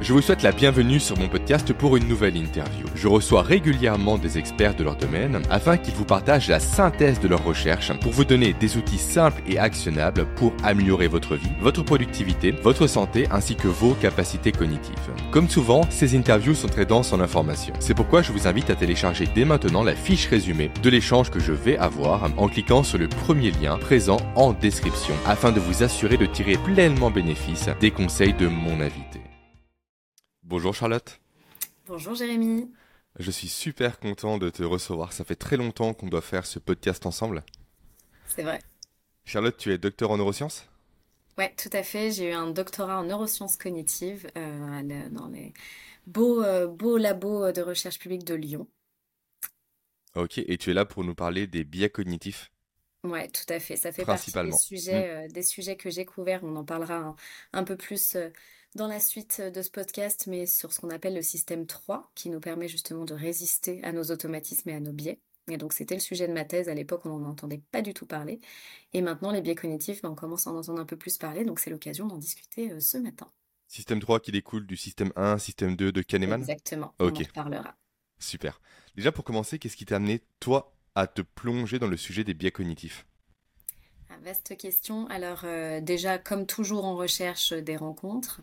Je vous souhaite la bienvenue sur mon podcast pour une nouvelle interview. Je reçois régulièrement des experts de leur domaine afin qu'ils vous partagent la synthèse de leurs recherches pour vous donner des outils simples et actionnables pour améliorer votre vie, votre productivité, votre santé ainsi que vos capacités cognitives. Comme souvent, ces interviews sont très denses en informations. C'est pourquoi je vous invite à télécharger dès maintenant la fiche résumée de l'échange que je vais avoir en cliquant sur le premier lien présent en description afin de vous assurer de tirer pleinement bénéfice des conseils de mon invité. Bonjour Charlotte. Bonjour Jérémy. Je suis super content de te recevoir. Ça fait très longtemps qu'on doit faire ce podcast ensemble. C'est vrai. Charlotte, tu es docteur en neurosciences? Ouais, tout à fait. J'ai eu un doctorat en neurosciences cognitives euh, dans les beaux, euh, beaux labos de recherche publique de Lyon. Ok, et tu es là pour nous parler des biais cognitifs? Ouais, tout à fait. Ça fait partie des sujets, mm. euh, des sujets que j'ai couverts. On en parlera un, peu plus dans la suite de ce podcast, mais sur ce qu'on appelle le système 3, qui nous permet justement de résister à nos automatismes et à nos biais. Et donc c'était le sujet de ma thèse à l'époque, on n'en entendait pas du tout parler. Et maintenant, les biais cognitifs, ben, on commence à en entendre un peu plus parler, donc c'est l'occasion d'en discuter euh, ce matin. Système 3 qui découle du système 1, système 2 de Kahneman? Exactement, on en parlera. Super. Déjà pour commencer, qu'est-ce qui t'a amené, toi, à te plonger dans le sujet des biais cognitifs? Vaste question. Alors euh, déjà, comme toujours en recherche des rencontres,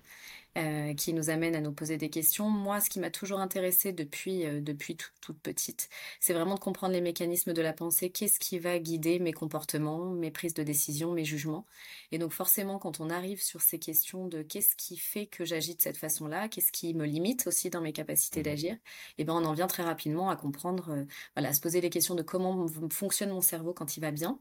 euh, qui nous amènent à nous poser des questions. Moi, ce qui m'a toujours intéressée depuis, euh, depuis toute petite, c'est vraiment de comprendre les mécanismes de la pensée, qu'est-ce qui va guider mes comportements, mes prises de décision, mes jugements? Et donc forcément, quand on arrive sur ces questions de qu'est-ce qui fait que j'agis de cette façon-là, qu'est-ce qui me limite aussi dans mes capacités mmh d'agir, eh ben on en vient très rapidement à comprendre, voilà, à se poser les questions de comment fonctionne mon cerveau quand il va bien,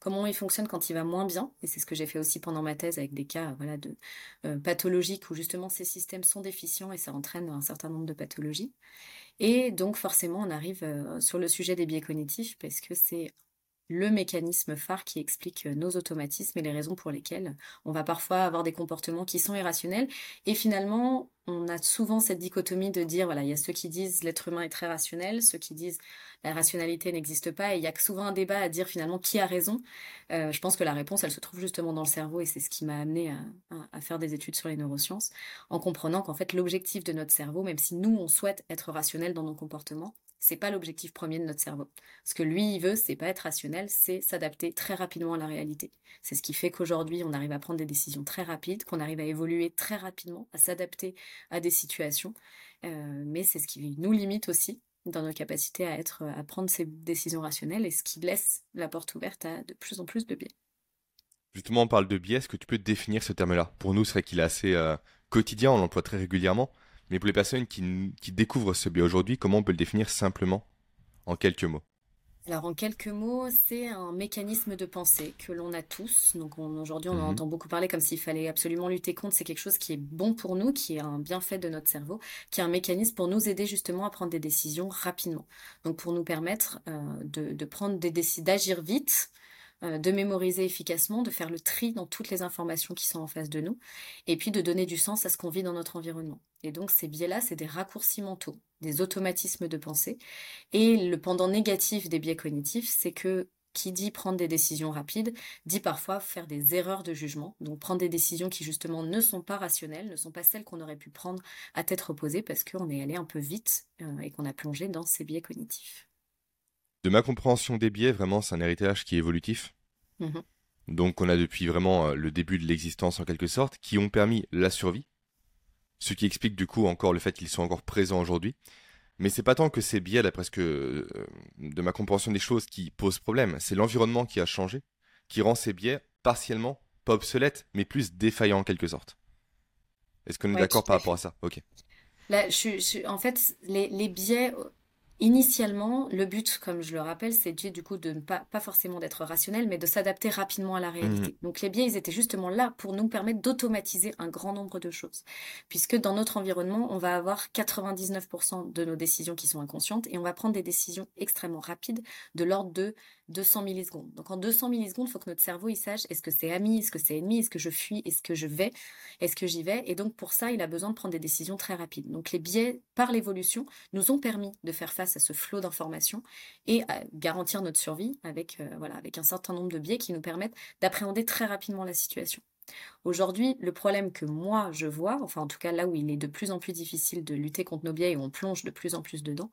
comment il fonctionne quand il va moins bien. Et c'est ce que j'ai fait aussi pendant ma thèse avec des cas voilà, de euh, pathologiques où justement ces systèmes sont déficients et ça entraîne un certain nombre de pathologies. Et donc forcément, on arrive euh, sur le sujet des biais cognitifs parce que c'est le mécanisme phare qui explique euh, nos automatismes et les raisons pour lesquelles on va parfois avoir des comportements qui sont irrationnels. Et finalement, on a souvent cette dichotomie de dire, voilà, il y a ceux qui disent l'être humain est très rationnel, ceux qui disent la rationalité n'existe pas, et il y a souvent un débat à dire finalement qui a raison. Euh, je pense que la réponse, elle se trouve justement dans le cerveau, et c'est ce qui m'a amené à, faire des études sur les neurosciences, en comprenant qu'en fait l'objectif de notre cerveau, même si nous on souhaite être rationnel dans nos comportements, c'est pas l'objectif premier de notre cerveau. Ce que lui il veut, c'est pas être rationnel, c'est s'adapter très rapidement à la réalité. C'est ce qui fait qu'aujourd'hui, on arrive à prendre des décisions très rapides, qu'on arrive à évoluer très rapidement, à s'adapter à des situations. Euh, mais c'est ce qui nous limite aussi dans nos capacités à être, à prendre ces décisions rationnelles et ce qui laisse la porte ouverte à de plus en plus de biais. Justement, on parle de biais. Est-ce que tu peux définir ce terme-là? Pour nous, c'est vrai qu'il est assez euh, quotidien, on l'emploie très régulièrement. Mais pour les personnes qui, qui découvrent ce biais aujourd'hui, comment on peut le définir simplement, en quelques mots? Alors en quelques mots, c'est un mécanisme de pensée que l'on a tous. Donc aujourd'hui, on en mhm. entend beaucoup parler comme s'il fallait absolument lutter contre. C'est quelque chose qui est bon pour nous, qui est un bienfait de notre cerveau, qui est un mécanisme pour nous aider justement à prendre des décisions rapidement. Donc pour nous permettre euh, de, de, prendre des décisions, d'agir vite, de mémoriser efficacement, de faire le tri dans toutes les informations qui sont en face de nous, et puis de donner du sens à ce qu'on vit dans notre environnement. Et donc ces biais-là, c'est des raccourcis mentaux, des automatismes de pensée. Et le pendant négatif des biais cognitifs, c'est que qui dit prendre des décisions rapides, dit parfois faire des erreurs de jugement, donc prendre des décisions qui justement ne sont pas rationnelles, ne sont pas celles qu'on aurait pu prendre à tête reposée parce qu'on est allé un peu vite euh, et qu'on a plongé dans ces biais cognitifs. De ma compréhension des biais, vraiment, c'est un héritage qui est évolutif. Mhm. Donc on a depuis vraiment euh, le début de l'existence en quelque sorte, qui ont permis la survie, ce qui explique du coup encore le fait qu'ils sont encore présents aujourd'hui. Mais c'est pas tant que ces biais, d'après ce euh, de ma compréhension des choses, qui posent problème, c'est l'environnement qui a changé, qui rend ces biais partiellement, pas obsolètes, mais plus défaillants en quelque sorte. Est-ce qu'on est, d'accord par rapport à ça? Ok. Là, je, en fait, les, les biais Initialement, le but, comme je le rappelle, c'est du coup de ne pas, pas forcément d'être rationnel, mais de s'adapter rapidement à la réalité. Mmh. Donc les biais, ils étaient justement là pour nous permettre d'automatiser un grand nombre de choses. Puisque dans notre environnement, on va avoir 99% de nos décisions qui sont inconscientes et on va prendre des décisions extrêmement rapides de l'ordre de 200 millisecondes. Donc en 200 millisecondes, il faut que notre cerveau il sache est-ce que c'est ami, est-ce que c'est ennemi, est-ce que je fuis, est-ce que je vais, est-ce que j'y vais? Et donc pour ça, il a besoin de prendre des décisions très rapides. Donc les biais, par l'évolution, nous ont permis de faire face à ce flot d'informations et à garantir notre survie avec, euh, voilà, avec un certain nombre de biais qui nous permettent d'appréhender très rapidement la situation. Aujourd'hui, le problème que moi je vois, enfin en tout cas là où il est de plus en plus difficile de lutter contre nos biais et où on plonge de plus en plus dedans,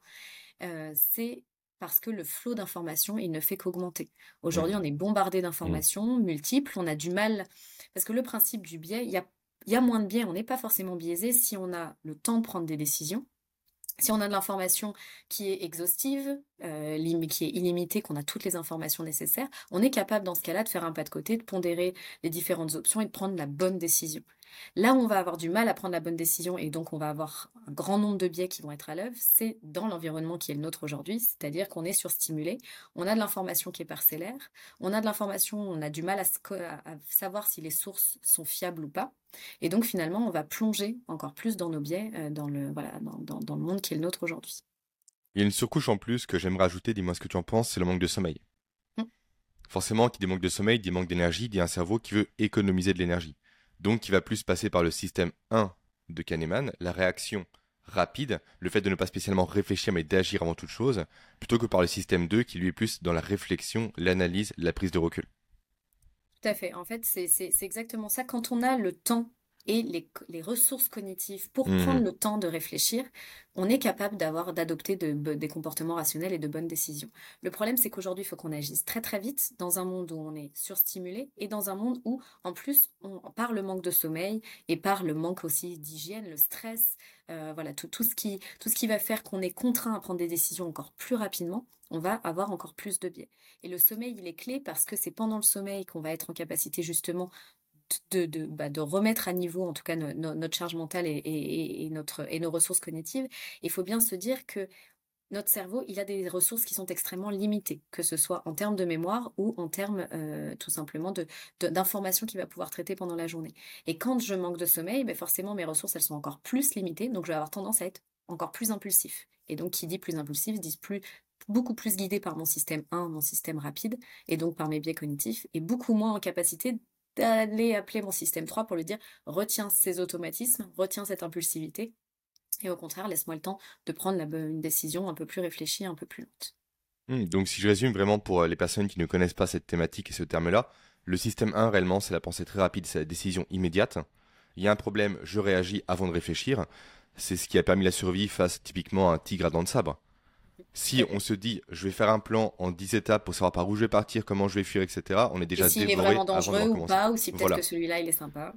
euh, c'est parce que le flot d'informations, il ne fait qu'augmenter. Aujourd'hui, on est bombardé d'informations multiples, on a du mal, parce que le principe du biais, il y a, il y a moins de biais, on n'est pas forcément biaisé si on a le temps de prendre des décisions si on a de l'information qui est exhaustive, euh, qui est illimitée, qu'on a toutes les informations nécessaires, on est capable dans ce cas-là de faire un pas de côté, de pondérer les différentes options et de prendre la bonne décision. Là où on va avoir du mal à prendre la bonne décision et donc on va avoir un grand nombre de biais qui vont être à l'œuvre, c'est dans l'environnement qui est le nôtre aujourd'hui, c'est-à-dire qu'on est surstimulé, on a de l'information qui est parcellaire, on a de l'information, on a du mal à, savoir si les sources sont fiables ou pas. Et donc finalement, on va plonger encore plus dans nos biais, euh, dans le, voilà, dans, dans- dans le monde qui est le nôtre aujourd'hui. Il y a une surcouche en plus que j'aimerais ajouter, dis-moi ce que tu en penses, c'est le manque de sommeil. Mm. Forcément, qui dit manque de sommeil, dit manque d'énergie, dit un cerveau qui veut économiser de l'énergie. Donc, qui va plus passer par le système 1 de Kahneman, la réaction rapide, le fait de ne pas spécialement réfléchir mais d'agir avant toute chose, plutôt que par le système 2 qui lui est plus dans la réflexion, l'analyse, la prise de recul. Tout à fait. En fait, c'est exactement ça. Quand on a le temps et les, ressources cognitives pour prendre Mhm. le temps de réfléchir, on est capable d'avoir, d'adopter de des comportements rationnels et de bonnes décisions. Le problème, c'est qu'aujourd'hui, il faut qu'on agisse très très vite dans un monde où on est surstimulé et dans un monde où, en plus, on, par le manque de sommeil et par le manque aussi d'hygiène, le stress, euh, voilà, tout, tout ce qui, tout ce qui va faire qu'on est contraint à prendre des décisions encore plus rapidement, on va avoir encore plus de biais. Et le sommeil, il est clé parce que c'est pendant le sommeil qu'on va être en capacité justement de, de, bah, de remettre à niveau, en tout cas, no- no- notre charge mentale et, et- notre, et nos ressources cognitives. Il faut bien se dire que notre cerveau, il a des ressources qui sont extrêmement limitées, que ce soit en termes de mémoire ou en termes euh, tout simplement de, de- d'informations qu'il va pouvoir traiter pendant la journée. Et quand je manque de sommeil, ben forcément mes ressources, elles sont encore plus limitées, donc je vais avoir tendance à être encore plus impulsif. Et donc qui dit plus impulsif, dit plus, beaucoup plus guidé par mon système 1, mon système rapide, et donc par mes biais cognitifs, et beaucoup moins en capacité d'aller appeler mon système 3 pour lui dire retiens ces automatismes, retiens cette impulsivité, et au contraire, laisse-moi le temps de prendre une décision un peu plus réfléchie, un peu plus lente. Hmm, Donc, si je résume vraiment pour euh, les personnes qui ne connaissent pas cette thématique et ce terme-là, le système 1 réellement, c'est la pensée très rapide, c'est la décision immédiate. Il y a un problème, je réagis avant de réfléchir. C'est ce qui a permis la survie face typiquement à un tigre à dents de sabre. Si on se dit, je vais faire un plan en 10 étapes pour savoir par où je vais partir, comment je vais fuir, etc., on est Et déjà s'il est vraiment avant dangereux ou pas, ou si peut-être Voilà. que celui-là, il est sympa.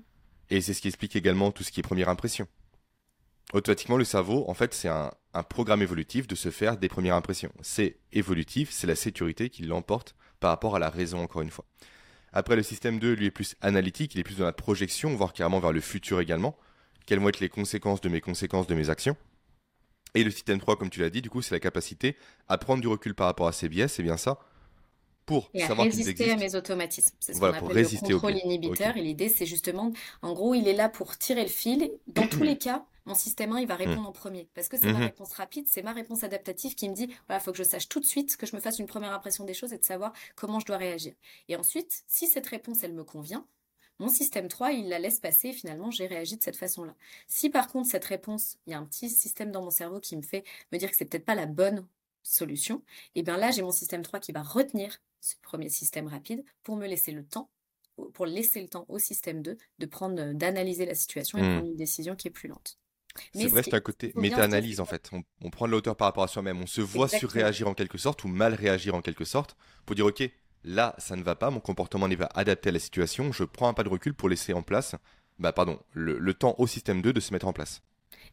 Et c'est ce qui explique également tout ce qui est première impression. Automatiquement, le cerveau, en fait, c'est un, un programme évolutif de se faire des premières impressions. C'est évolutif, c'est la sécurité qui l'emporte par rapport à la raison, encore une fois. Après, le système 2, lui, est plus analytique, il est plus dans la projection, voire carrément vers le futur également. Quelles vont être les conséquences de mes conséquences de mes actions? Et le système 3, comme tu l'as dit, du coup, c'est la capacité à prendre du recul par rapport à ces biais, c'est bien ça, pour Et à savoir résister à mes automatismes. C'est ce Voilà, qu'on pour appelle le contrôle inhibiteur. Et l'idée, c'est justement, en gros, il est là pour tirer le fil. Dans tous les cas, mon système 1, il va répondre en premier. Parce que c'est ma Mhm. réponse rapide, c'est ma réponse adaptative qui me dit, voilà, il faut que je sache tout de suite, que je me fasse une première impression des choses et de savoir comment je dois réagir. Et ensuite, si cette réponse, elle me convient, mon système 3, il la laisse passer et finalement, j'ai réagi de cette façon-là. Si par contre, cette réponse, il y a un petit système dans mon cerveau qui me fait me dire que c'est peut-être pas la bonne solution, et bien là, j'ai mon système 3 qui va retenir ce premier système rapide pour me laisser le temps, pour laisser le temps au système 2 de prendre, d'analyser la situation et Hmm. prendre une décision qui est plus lente. C'est vrai, c'est un côté méta-analyse en fait. On, on prend de la hauteur par rapport à soi-même. On se voit surréagir en quelque sorte ou mal réagir en quelque sorte pour dire ok, là ça ne va pas, mon comportement n'est pas adapté à la situation. Je prends un pas de recul pour laisser en place, bah pardon, le, le temps au système 2 de se mettre en place.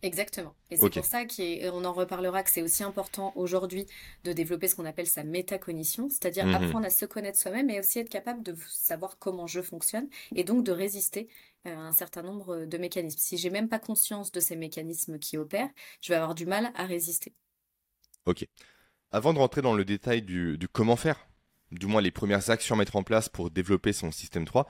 Exactement. Et c'est pour ça qu'on en reparlera que c'est aussi important aujourd'hui de développer ce qu'on appelle sa métacognition, c'est-à-dire Mhm. apprendre à se connaître soi-même et aussi être capable de savoir comment je fonctionne et donc de résister euh, à un certain nombre de mécanismes. Si j'ai même pas conscience de ces mécanismes qui opèrent, je vais avoir du mal à résister. Ok. Avant de rentrer dans le détail du, du comment faire, du moins les premières actions à mettre en place pour développer son système 3,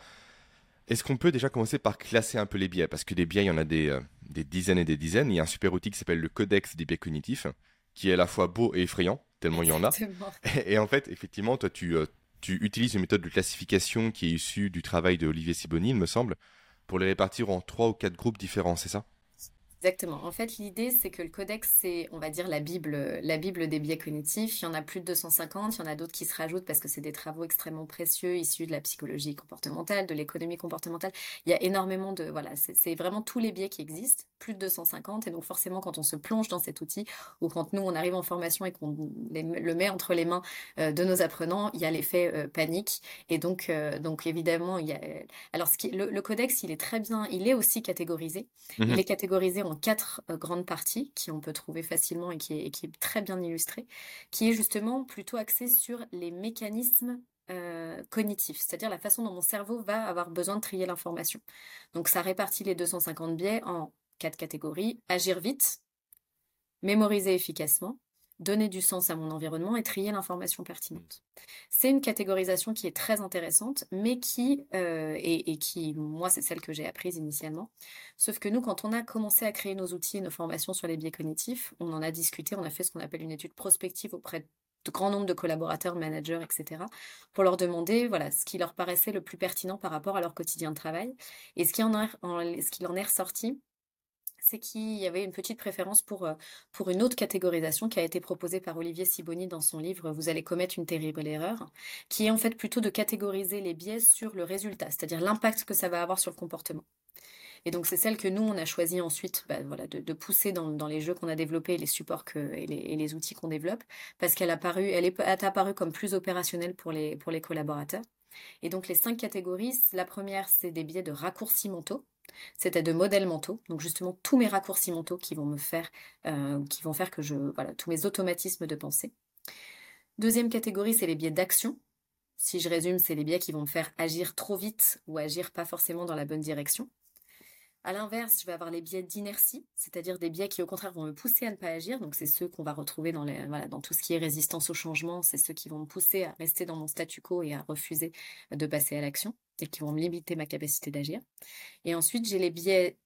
est-ce qu'on peut déjà commencer par classer un peu les biais? Parce que des biais, il y en a des, euh, des dizaines et des dizaines. Il y a un super outil qui s'appelle le Codex des biais cognitifs, qui est à la fois beau et effrayant, tellement il y en a. Et en fait, effectivement, toi, tu, euh, tu utilises une méthode de classification qui est issue du travail de Olivier Siboni, il me semble, pour les répartir en trois ou quatre groupes différents, c'est ça? Exactement. En fait, l'idée, c'est que le codex, c'est, on va dire, la Bible, la Bible des biais cognitifs. Il y en a plus de 250, il y en a d'autres qui se rajoutent parce que c'est des travaux extrêmement précieux issus de la psychologie comportementale, de l'économie comportementale. Il y a énormément de, voilà, c'est vraiment tous les biais qui existent, plus de 250. Et donc, forcément, quand on se plonge dans cet outil ou quand nous, on arrive en formation et qu'on le met entre les mains euh, de nos apprenants, il y a l'effet euh, panique. Et donc, euh, donc, évidemment, il y a, alors, ce qui, le, codex, il est très bien, il est aussi catégorisé. Il mmh est catégorisé en quatre euh, grandes parties qui on peut trouver facilement et qui est, très bien illustré, qui est justement plutôt axé sur les mécanismes euh, cognitifs, c'est-à-dire la façon dont mon cerveau va avoir besoin de trier l'information. Donc ça répartit les 250 biais en quatre catégories. Agir vite, mémoriser efficacement, donner du sens à mon environnement et trier l'information pertinente. C'est une catégorisation qui est très intéressante, mais qui, euh, et, qui, moi, c'est celle que j'ai apprise initialement. Sauf que nous, quand on a commencé à créer nos outils et nos formations sur les biais cognitifs, on en a discuté, on a fait ce qu'on appelle une étude prospective auprès de grand nombre de collaborateurs, managers, etc., pour leur demander voilà, ce qui leur paraissait le plus pertinent par rapport à leur quotidien de travail. Et ce qui en, ce qui en est ressorti, c'est qu'il y avait une petite préférence pour, euh, pour une autre catégorisation qui a été proposée par Olivier Siboni dans son livre Vous allez commettre une terrible erreur, qui est en fait plutôt de catégoriser les biais sur le résultat, c'est-à-dire l'impact que ça va avoir sur le comportement. Et donc c'est celle que nous, on a choisi ensuite bah, voilà, de, pousser dans, les jeux qu'on a développés, les supports et, les, outils qu'on développe, parce qu'elle apparu, elle est, apparue comme plus opérationnelle pour les, pour les collaborateurs. Et donc les cinq catégories, la première, c'est des biais de raccourcis mentaux. C'était de modèles mentaux, donc justement tous mes raccourcis mentaux qui vont me faire, euh, qui vont faire que je, voilà, tous mes automatismes de pensée. Deuxième catégorie, c'est les biais d'action. Si je résume, c'est les biais qui vont me faire agir trop vite ou agir pas forcément dans la bonne direction. À l'inverse, je vais avoir les biais d'inertie, c'est-à-dire des biais qui au contraire vont me pousser à ne pas agir. Donc c'est ceux qu'on va retrouver dans, les, dans tout ce qui est résistance au changement, c'est ceux qui vont me pousser à rester dans mon statu quo et à refuser de passer à l'action et qui vont limiter ma capacité d'agir. Et ensuite, j'ai les biais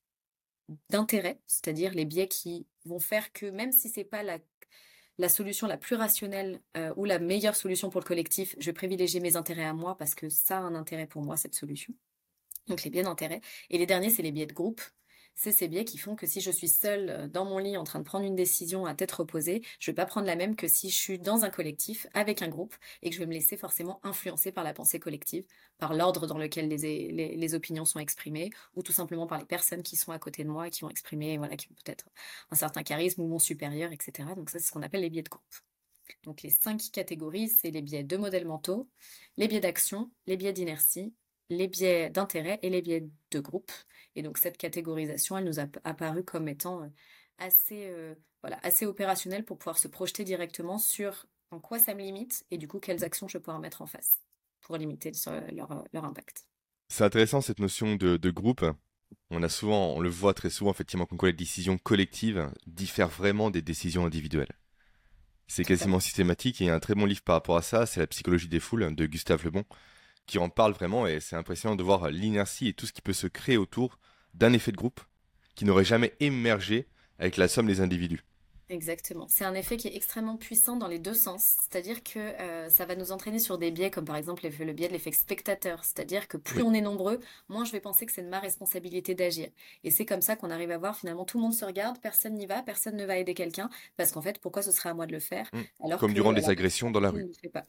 d'intérêt, c'est-à-dire les biais qui vont faire que même si c'est pas la, solution la plus rationnelle euh, ou la meilleure solution pour le collectif, je vais privilégier mes intérêts à moi parce que ça a un intérêt pour moi, cette solution donc les biais d'intérêt. Et les derniers, c'est les biais de groupe. C'est ces biais qui font que si je suis seule euh, dans mon lit en train de prendre une décision à tête reposée, je vais pas prendre la même que si je suis dans un collectif avec un groupe et que je vais me laisser forcément influencer par la pensée collective, par l'ordre dans lequel les, les, opinions sont exprimées ou tout simplement par les personnes qui sont à côté de moi et qui vont exprimer, voilà, qui ont peut-être un certain charisme ou mon supérieur, etc. Donc ça, c'est ce qu'on appelle les biais de groupe. Donc les cinq catégories, c'est les biais de modèles mentaux, les biais d'action, les biais d'inertie, les biais d'intérêt et les biais de groupe. Et donc cette catégorisation, elle nous a apparu comme étant euh, assez, euh, voilà, assez opérationnelle pour pouvoir se projeter directement sur en quoi ça me limite et du coup quelles actions je vais pouvoir mettre en face pour limiter leur, leur impact. C'est intéressant cette notion de, de, groupe. On a souvent, on le voit très souvent effectivement qu'on les décisions collectives diffèrent vraiment des décisions individuelles. C'est quasiment systématique et il y a un très bon livre par rapport à ça, c'est La psychologie des foules de Gustave Lebon, qui en parle vraiment et c'est impressionnant de voir l'inertie et tout ce qui peut se créer autour d'un effet de groupe qui n'aurait jamais émergé avec la somme des individus. Exactement. C'est un effet qui est extrêmement puissant dans les deux sens. C'est-à-dire que euh, ça va nous entraîner sur des biais comme par exemple le biais de l'effet spectateur. C'est-à-dire que plus on est nombreux, moins je vais penser que c'est de ma responsabilité d'agir. Et c'est comme ça qu'on arrive à voir finalement tout le monde se regarde, personne n'y va, personne ne va aider quelqu'un parce qu'en fait pourquoi ce serait à moi de le faire mmh. alors Comme durant des agressions dans la rue.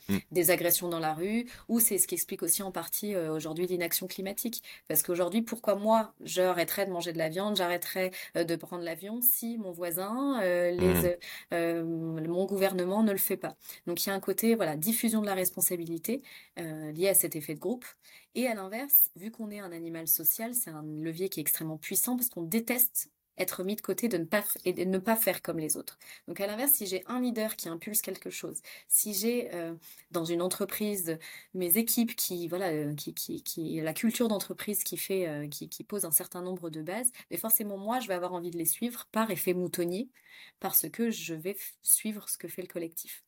Mmh. Des agressions dans la rue ou c'est ce qui explique aussi en partie euh, aujourd'hui l'inaction climatique. Parce qu'aujourd'hui pourquoi moi j'arrêterais de manger de la viande, j'arrêterais euh, de prendre l'avion si mon voisin, les Mmh. Euh, mon gouvernement ne le fait pas. Donc il y a un côté voilà diffusion de la responsabilité euh, lié à cet effet de groupe. Et à l'inverse, vu qu'on est un animal social, c'est un levier qui est extrêmement puissant parce qu'on déteste être mis de côté de ne pas et de ne pas faire comme les autres. Donc à l'inverse, si j'ai un leader qui impulse quelque chose, si j'ai euh, dans une entreprise mes équipes qui voilà euh, qui, qui, qui la culture d'entreprise qui fait euh, qui, qui, pose un certain nombre de bases, mais forcément moi je vais avoir envie de les suivre par effet moutonnier parce que je vais suivre ce que fait le collectif.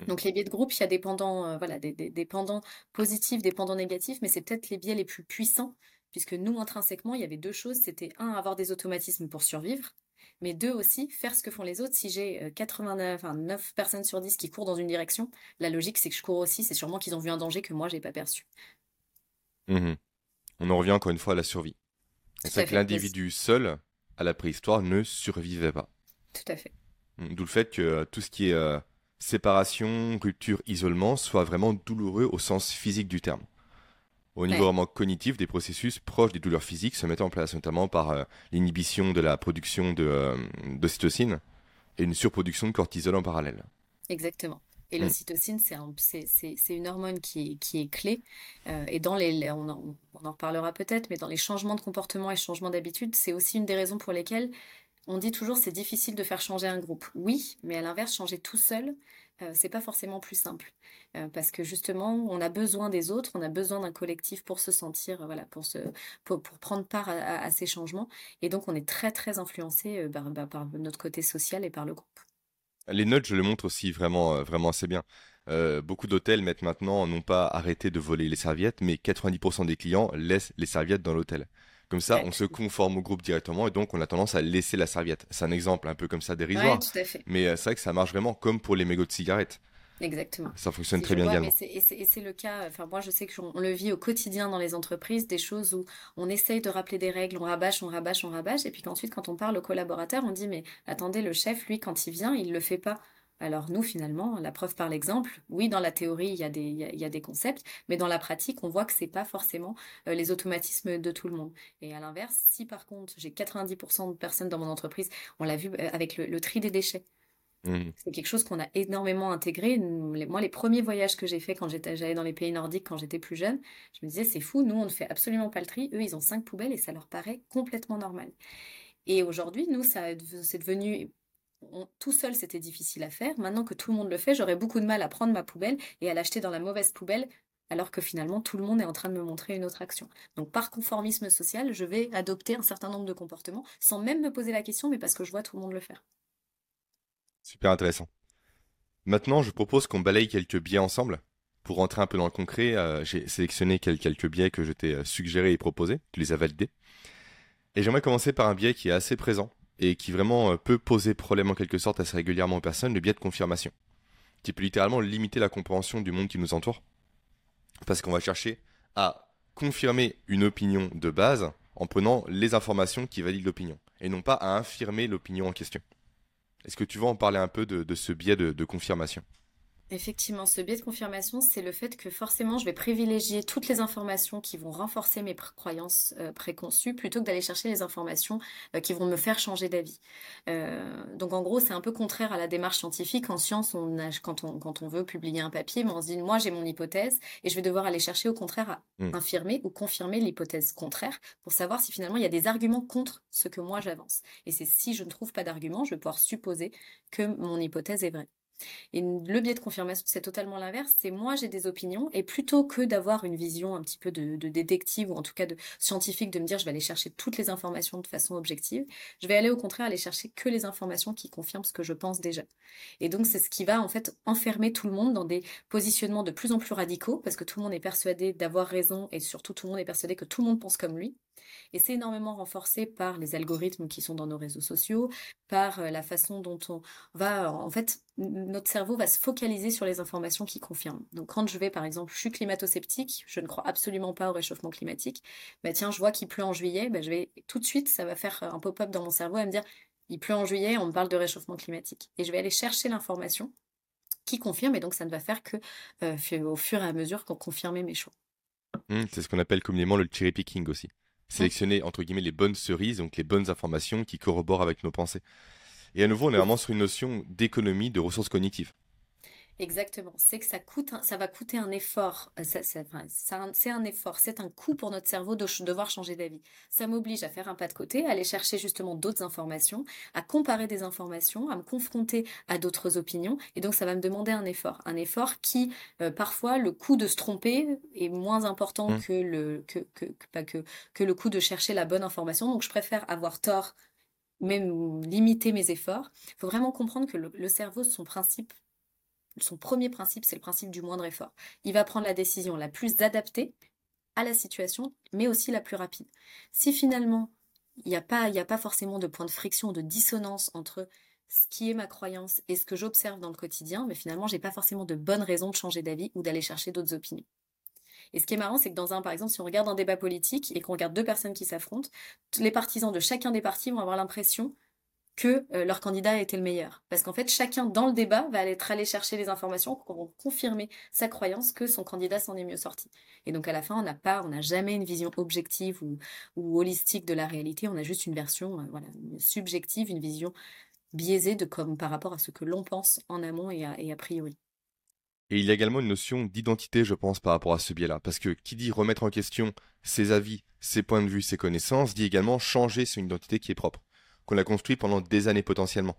Mmh. Donc les biais de groupe, il y a des pendants, voilà, des, des, des pendants positifs, des pendants négatifs, mais c'est peut-être les biais les plus puissants puisque nous, intrinsèquement, il y avait deux choses. C'était un, avoir des automatismes pour survivre, mais deux aussi, faire ce que font les autres. Si j'ai 89, euh, enfin 9 personnes sur 10 qui courent dans une direction, la logique, c'est que je cours aussi. C'est sûrement qu'ils ont vu un danger que moi, j'ai pas perçu. Mmh On en revient encore une fois à la survie. C'est que l'individu seul à la préhistoire ne survivaient pas. Tout à fait. Mmh, d'où le fait que euh, tout ce qui est euh, séparation, rupture, isolement soit vraiment douloureux au sens physique du terme. Au niveau vraiment cognitif, des processus proches des douleurs physiques se mettent en place, notamment par euh, l'inhibition de la production d'ocytocine et une surproduction de cortisol en parallèle. Exactement. Et mm. l'ocytocine, c'est une hormone qui, qui est clé. Euh, et dans les, on en, on en reparlera peut-être, mais dans les changements de comportement et changements d'habitude, c'est aussi une des raisons pour lesquelles on dit toujours c'est difficile de faire changer un groupe. Oui, mais à l'inverse, changer tout seul, euh, c'est pas forcément plus simple. Euh, parce que justement, on a besoin des autres, on a besoin d'un collectif pour se sentir, voilà, pour, se, pour, prendre part à, ces changements. Et donc, on est très, très influencé bah, bah, par notre côté social et par le groupe. Les notes, je le montre aussi vraiment, euh, vraiment assez bien. Euh, beaucoup d'hôtels mettent maintenant, non pas arrêté de voler les serviettes, mais 90% des clients laissent les serviettes dans l'hôtel. Comme ça, on se conforme au groupe directement et donc on a tendance à laisser la serviette. C'est un exemple un peu comme ça dérisoire. Mais euh, c'est vrai que ça marche vraiment comme pour les mégots de cigarettes. Exactement. Ça fonctionne très bien également. Et c'est le cas, enfin moi je sais qu'on le vit au quotidien dans les entreprises, des choses où on essaye de rappeler des règles, on rabâche, on rabâche, on rabâche, et puis qu'ensuite quand on parle au collaborateur, on dit mais attendez, le chef, lui, quand il vient, il le fait pas. Alors nous, finalement, la preuve par l'exemple, oui, dans la théorie, il y, a des, il, y a, des concepts, mais dans la pratique, on voit que c'est pas forcément euh, les automatismes de tout le monde. Et à l'inverse, si par contre, j'ai 90% de personnes dans mon entreprise, on l'a vu euh, avec le tri des déchets. Mmh. C'est quelque chose qu'on a énormément intégré. Moi, les premiers voyages que j'ai fait quand j'allais dans les pays nordiques quand j'étais plus jeune, je me disais c'est fou, nous on ne fait absolument pas le tri. Eux, ils ont cinq poubelles et ça leur paraît complètement normal. Et aujourd'hui, nous, ça c'est devenu tout seul, c'était difficile à faire. Maintenant que tout le monde le fait, j'aurais beaucoup de mal à prendre ma poubelle et à l'acheter dans la mauvaise poubelle, alors que finalement tout le monde est en train de me montrer une autre action. Donc par conformisme social, je vais adopter un certain nombre de comportements sans même me poser la question, mais parce que je vois tout le monde le faire. Super intéressant. Maintenant, je propose qu'on balaye quelques biais ensemble. Pour rentrer un peu dans le concret, euh, j'ai sélectionné quelques biais que je t'ai euh, suggérés et proposés. Tu les as validés. Et j'aimerais commencer par un biais qui est assez présent et qui vraiment euh, peut poser problème en quelque sorte assez régulièrement aux personnes, le biais de confirmation. Qui peut littéralement limiter la compréhension du monde qui nous entoure. Parce qu'on va chercher à confirmer une opinion de base en prenant les informations qui valident l'opinion. Et non pas à infirmer l'opinion en question. Est-ce que tu veux en parler un peu de, ce biais de confirmation? Effectivement, ce biais de confirmation, c'est le fait que forcément, je vais privilégier toutes les informations qui vont renforcer mes croyances euh, préconçues plutôt que d'aller chercher les informations euh, qui vont me faire changer d'avis. Euh, donc en gros, c'est un peu contraire à la démarche scientifique. En science, on quand, on, quand on veut publier un papier, on se dit, moi j'ai mon hypothèse et je vais devoir aller chercher au contraire à mmh. infirmer ou confirmer l'hypothèse contraire pour savoir si finalement il y a des arguments contre ce que moi j'avance. Et c'est si je ne trouve pas d'arguments, je vais pouvoir supposer que mon hypothèse est vraie. Et le biais de confirmation, c'est totalement l'inverse. C'est moi, j'ai des opinions, et plutôt que d'avoir une vision un petit peu de, détective, ou en tout cas de scientifique, de me dire je vais aller chercher toutes les informations de façon objective, je vais aller au contraire aller chercher que les informations qui confirment ce que je pense déjà. Et donc c'est ce qui va en fait enfermer tout le monde dans des positionnements de plus en plus radicaux, parce que tout le monde est persuadé d'avoir raison, et surtout tout le monde est persuadé que tout le monde pense comme lui. Et c'est énormément renforcé par les algorithmes qui sont dans nos réseaux sociaux, par euh, la façon dont on va, en fait, notre cerveau va se focaliser sur les informations qui confirment. Donc quand je vais, par exemple, je suis climato-sceptique, je ne crois absolument pas au réchauffement climatique, bah tiens, je vois qu'il pleut en juillet, bah je vais tout de suite, ça va faire un pop-up dans mon cerveau et me dire, il pleut en juillet, on me parle de réchauffement climatique. Et je vais aller chercher l'information qui confirme, et donc ça ne va faire que euh, au fur et à mesure qu'on confirmer mes choix. Mmh, c'est ce qu'on appelle communément le cherry picking aussi sélectionner entre guillemets les bonnes cerises, donc les bonnes informations qui corroborent avec nos pensées. Et à nouveau, on est vraiment sur une notion d'économie de ressources cognitives. Exactement. C'est que ça coûte, ça va coûter un effort. Euh, c'est un effort, c'est un coût pour notre cerveau de devoir changer d'avis. Ça m'oblige à faire un pas de côté, à aller chercher justement d'autres informations, à comparer des informations, à me confronter à d'autres opinions. Et donc ça va me demander un effort, un effort qui euh, parfois le coût de se tromper est moins important mmh. que le que que, pas que que le coût de chercher la bonne information. Donc je préfère avoir tort même limiter mes efforts. Il faut vraiment comprendre que le, le cerveau, son principe son premier principe, c'est le principe du moindre effort. Il va prendre la décision la plus adaptée à la situation, mais aussi la plus rapide. Si finalement, il n'y a, pas, a forcément de point de friction, de dissonance entre ce qui est ma croyance et ce que j'observe dans le quotidien, mais finalement, j'ai pas forcément de bonnes raisons de changer d'avis ou d'aller chercher d'autres opinions. Et ce qui est marrant, c'est que dans un, par exemple, si on regarde un débat politique et qu'on regarde deux personnes qui s'affrontent, les partisans de chacun des partis vont avoir l'impression que euh, leur candidat était le meilleur. Parce qu'en fait, chacun dans le débat va être allé chercher les informations pour confirmer sa croyance que son candidat s'en est mieux sorti. Et donc à la fin, on n'a pas, on n'a jamais une vision objective ou, holistique de la réalité. On a juste une version, euh, voilà, subjective, une vision biaisée de comme par rapport à ce que l'on pense en amont et et a priori. Et il y a également une notion d'identité, je pense, par rapport à ce biais-là. Parce que qui dit remettre en question ses avis, ses points de vue, ses connaissances, dit également changer son identité qui est propre qu'on a construit pendant des années potentiellement.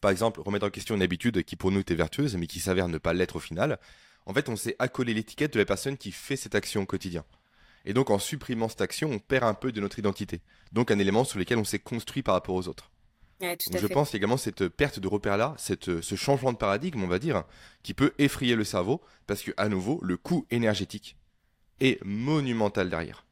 Par exemple, remettre en question une habitude qui pour nous était vertueuse, mais qui s'avère ne pas l'être au final. En fait, on s'est accolé l'étiquette de la personne qui fait cette action au quotidien. Et donc, en supprimant cette action, on perd un peu de notre identité. Donc, un élément sur lequel on s'est construit par rapport aux autres. je pense également cette perte de repère-là, ce changement de paradigme, on va dire, qui peut effrayer le cerveau, parce que, à nouveau, le coût énergétique est monumental derrière.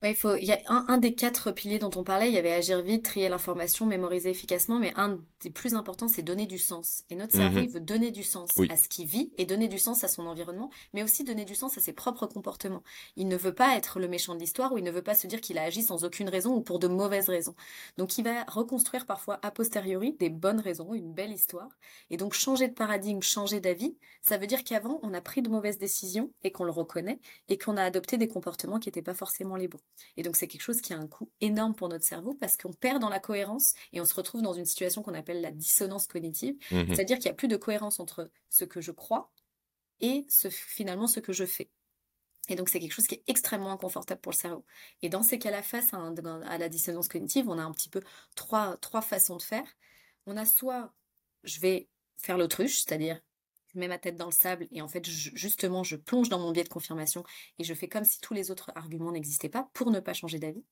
Ouais, il faut, il y a un, un des quatre piliers dont on parlait, il y avait agir vite, trier l'information, mémoriser efficacement, mais un des plus importants, c'est donner du sens. Et notre cerveau, mhm. il veut donner du sens à ce qu'il vit et donner du sens à son environnement, mais aussi donner du sens à ses propres comportements. Il ne veut pas être le méchant de l'histoire ou il ne veut pas se dire qu'il a agi sans aucune raison ou pour de mauvaises raisons. Donc il va reconstruire parfois a posteriori des bonnes raisons, une belle histoire. Et donc changer de paradigme, changer d'avis, ça veut dire qu'avant, on a pris de mauvaises décisions et qu'on le reconnaît et qu'on a adopté des comportements qui n'étaient pas forcément les bons. Et donc c'est quelque chose qui a un coût énorme pour notre cerveau parce qu'on perd dans la cohérence et on se retrouve dans une situation qu'on appelle la dissonance cognitive, mmh c'est-à-dire qu'il n'y a plus de cohérence entre ce que je crois et ce, finalement ce que je fais. Et donc c'est quelque chose qui est extrêmement inconfortable pour le cerveau. Et dans ces cas-là, face à, à, la dissonance cognitive, on a un petit peu trois, trois façons de faire. On a soit je vais faire l'autruche, c'est-à-dire mets ma tête dans le sable et en fait, justement, je plonge dans mon biais de confirmation et je fais comme si tous les autres arguments n'existaient pas pour ne pas changer d'avis.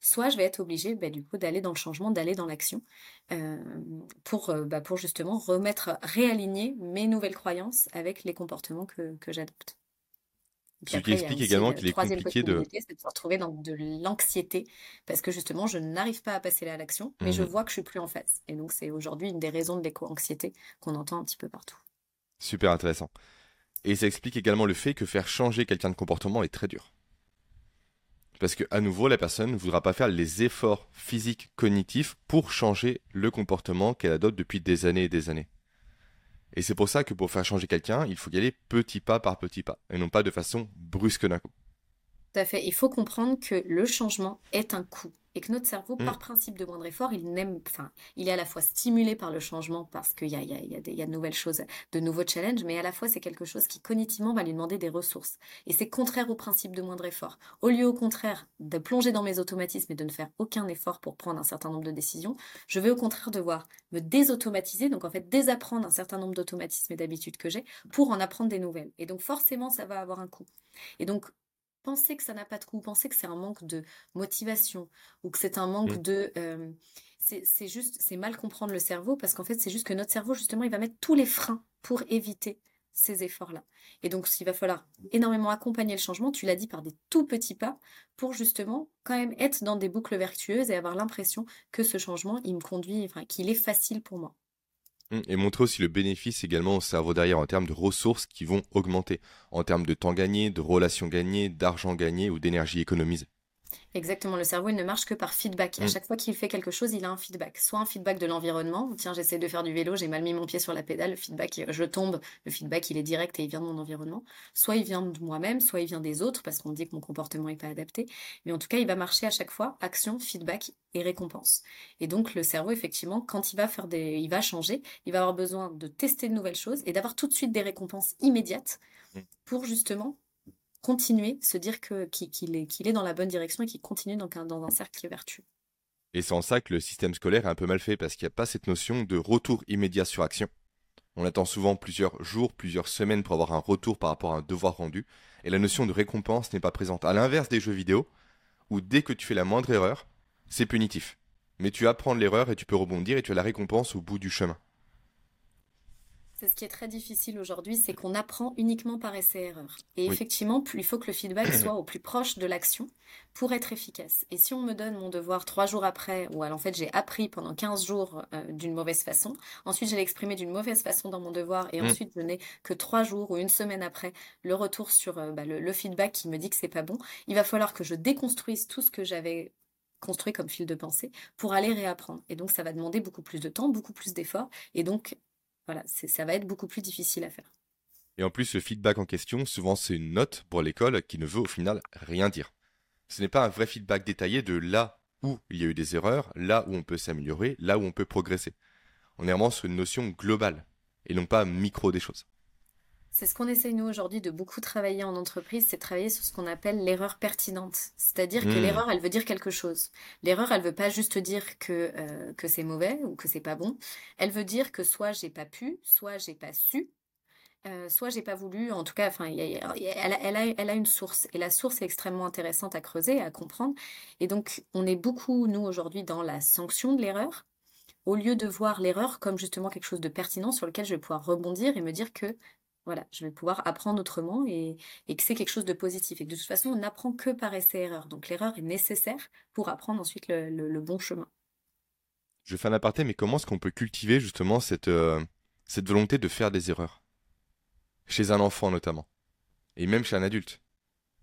Soit je vais être obligée, bah, du coup, d'aller dans le changement, d'aller dans l'action euh, pour, euh, bah, pour justement remettre, réaligner mes nouvelles croyances avec les comportements que, que j'adopte. Ce qui explique également qu'il est compliqué de... C'est de se retrouver dans de l'anxiété parce que justement, je n'arrive pas à passer à l'action, mais je mmh vois que je suis plus en phase. Et donc, c'est aujourd'hui une des raisons de l'éco-anxiété qu'on entend un petit peu partout. Super intéressant. Et ça explique également le fait que faire changer quelqu'un de comportement est très dur. Parce que à nouveau, la personne ne voudra pas faire les efforts physiques, cognitifs pour changer le comportement qu'elle adopte depuis des années et des années. Et c'est pour ça que pour faire changer quelqu'un, il faut y aller petit pas par petit pas, et non pas de façon brusque d'un coup. Tout à fait. Il faut comprendre que le changement est un coût et que notre cerveau, par mm. principe de moindre effort, il n'aime, enfin, il est à la fois stimulé par le changement parce qu'il y a, y, a, il y, a il y a de nouvelles choses, de nouveaux challenges, mais à la fois c'est quelque chose qui cognitivement va lui demander des ressources. Et c'est contraire au principe de moindre effort. Au lieu au contraire de plonger dans mes automatismes et de ne faire aucun effort pour prendre un certain nombre de décisions, je vais au contraire devoir me désautomatiser, donc en fait désapprendre un certain nombre d'automatismes et d'habitudes que j'ai pour en apprendre des nouvelles. Et donc forcément, ça va avoir un coût. Et donc penser que ça n'a pas de coût, penser que c'est un manque de motivation ou que c'est un manque mmh. de... Euh, c'est juste, c'est mal comprendre le cerveau parce qu'en fait, c'est juste que notre cerveau, justement, il va mettre tous les freins pour éviter ces efforts-là. Et donc, il va falloir énormément accompagner le changement, tu l'as dit, par des tout petits pas, pour justement quand même être dans des boucles vertueuses et avoir l'impression que ce changement, il me conduit, enfin, qu'il est facile pour moi. Mmh, et montrer aussi le bénéfice également au cerveau derrière en termes de ressources qui vont augmenter, en termes de temps gagné, de relations gagnées, d'argent gagné ou d'énergie économisée. Exactement, le cerveau il ne marche que par feedback. À mm. chaque fois qu'il fait quelque chose, il a un feedback. Soit un feedback de l'environnement, tiens, j'essaie de faire du vélo, j'ai mal mis mon pied sur la pédale, le feedback, je tombe, le feedback il est direct et il vient de mon environnement. Soit il vient de moi-même, soit il vient des autres parce qu'on dit que mon comportement n'est pas adapté. Mais en tout cas, il va marcher à chaque fois action, feedback et récompense. Et donc le cerveau, effectivement, quand il va faire des, il va changer, il va avoir besoin de tester de nouvelles choses et d'avoir tout de suite des récompenses immédiates mm. pour justement continuer, se dire qu'il, est, dans la bonne direction et qu'il continue dans un, dans un cercle vertueux. Et c'est en ça que le système scolaire est un peu mal fait, parce qu'il n'y a pas cette notion de retour immédiat sur action. On attend souvent plusieurs jours, plusieurs semaines pour avoir un retour par rapport à un devoir rendu, et la notion de récompense n'est pas présente. À l'inverse des jeux vidéo, où dès que tu fais la moindre erreur, c'est punitif. Mais tu apprends de l'erreur et tu peux rebondir et tu as la récompense au bout du chemin. C'est ce qui est très difficile aujourd'hui, c'est qu'on apprend uniquement par essai-erreur. Et effectivement, il faut que le feedback soit au plus proche de l'action pour être efficace. Et si on me donne mon devoir trois jours après, ou alors en fait j'ai appris pendant 15 jours euh, d'une mauvaise façon, ensuite je l'ai exprimé d'une mauvaise façon dans mon devoir, et mm. ensuite je n'ai que trois jours ou une semaine après le retour sur euh, bah, le, feedback qui me dit que c'est pas bon, il va falloir que je déconstruise tout ce que j'avais construit comme fil de pensée pour aller réapprendre. Et donc ça va demander beaucoup plus de temps, beaucoup plus d'efforts, et donc voilà, ça va être beaucoup plus difficile à faire. Et en plus, le feedback en question, souvent c'est une note pour l'école qui ne veut au final rien dire. Ce n'est pas un vrai feedback détaillé de là où il y a eu des erreurs, là où on peut s'améliorer, là où on peut progresser. On est vraiment sur une notion globale et non pas micro des choses. C'est ce qu'on essaye nous aujourd'hui de beaucoup travailler en entreprise, c'est travailler sur ce qu'on appelle l'erreur pertinente. C'est-à-dire que hmm. l'erreur, elle veut dire quelque chose. L'erreur, elle veut pas juste dire que euh, que c'est mauvais ou que c'est pas bon. Elle veut dire que soit j'ai pas pu, soit j'ai pas su, euh, soit j'ai pas voulu. En tout cas, enfin, elle, a, elle a une source et la source est extrêmement intéressante à creuser, à comprendre. Et donc, on est beaucoup nous aujourd'hui dans la sanction de l'erreur au lieu de voir l'erreur comme justement quelque chose de pertinent sur lequel je vais pouvoir rebondir et me dire que voilà, je vais pouvoir apprendre autrement et, que c'est quelque chose de positif. Et de toute façon, on n'apprend que par essai-erreur. Donc l'erreur est nécessaire pour apprendre ensuite le, bon chemin. Je fais un aparté, mais comment est-ce qu'on peut cultiver justement cette, euh, cette volonté de faire des erreurs? Chez un enfant notamment, et même chez un adulte.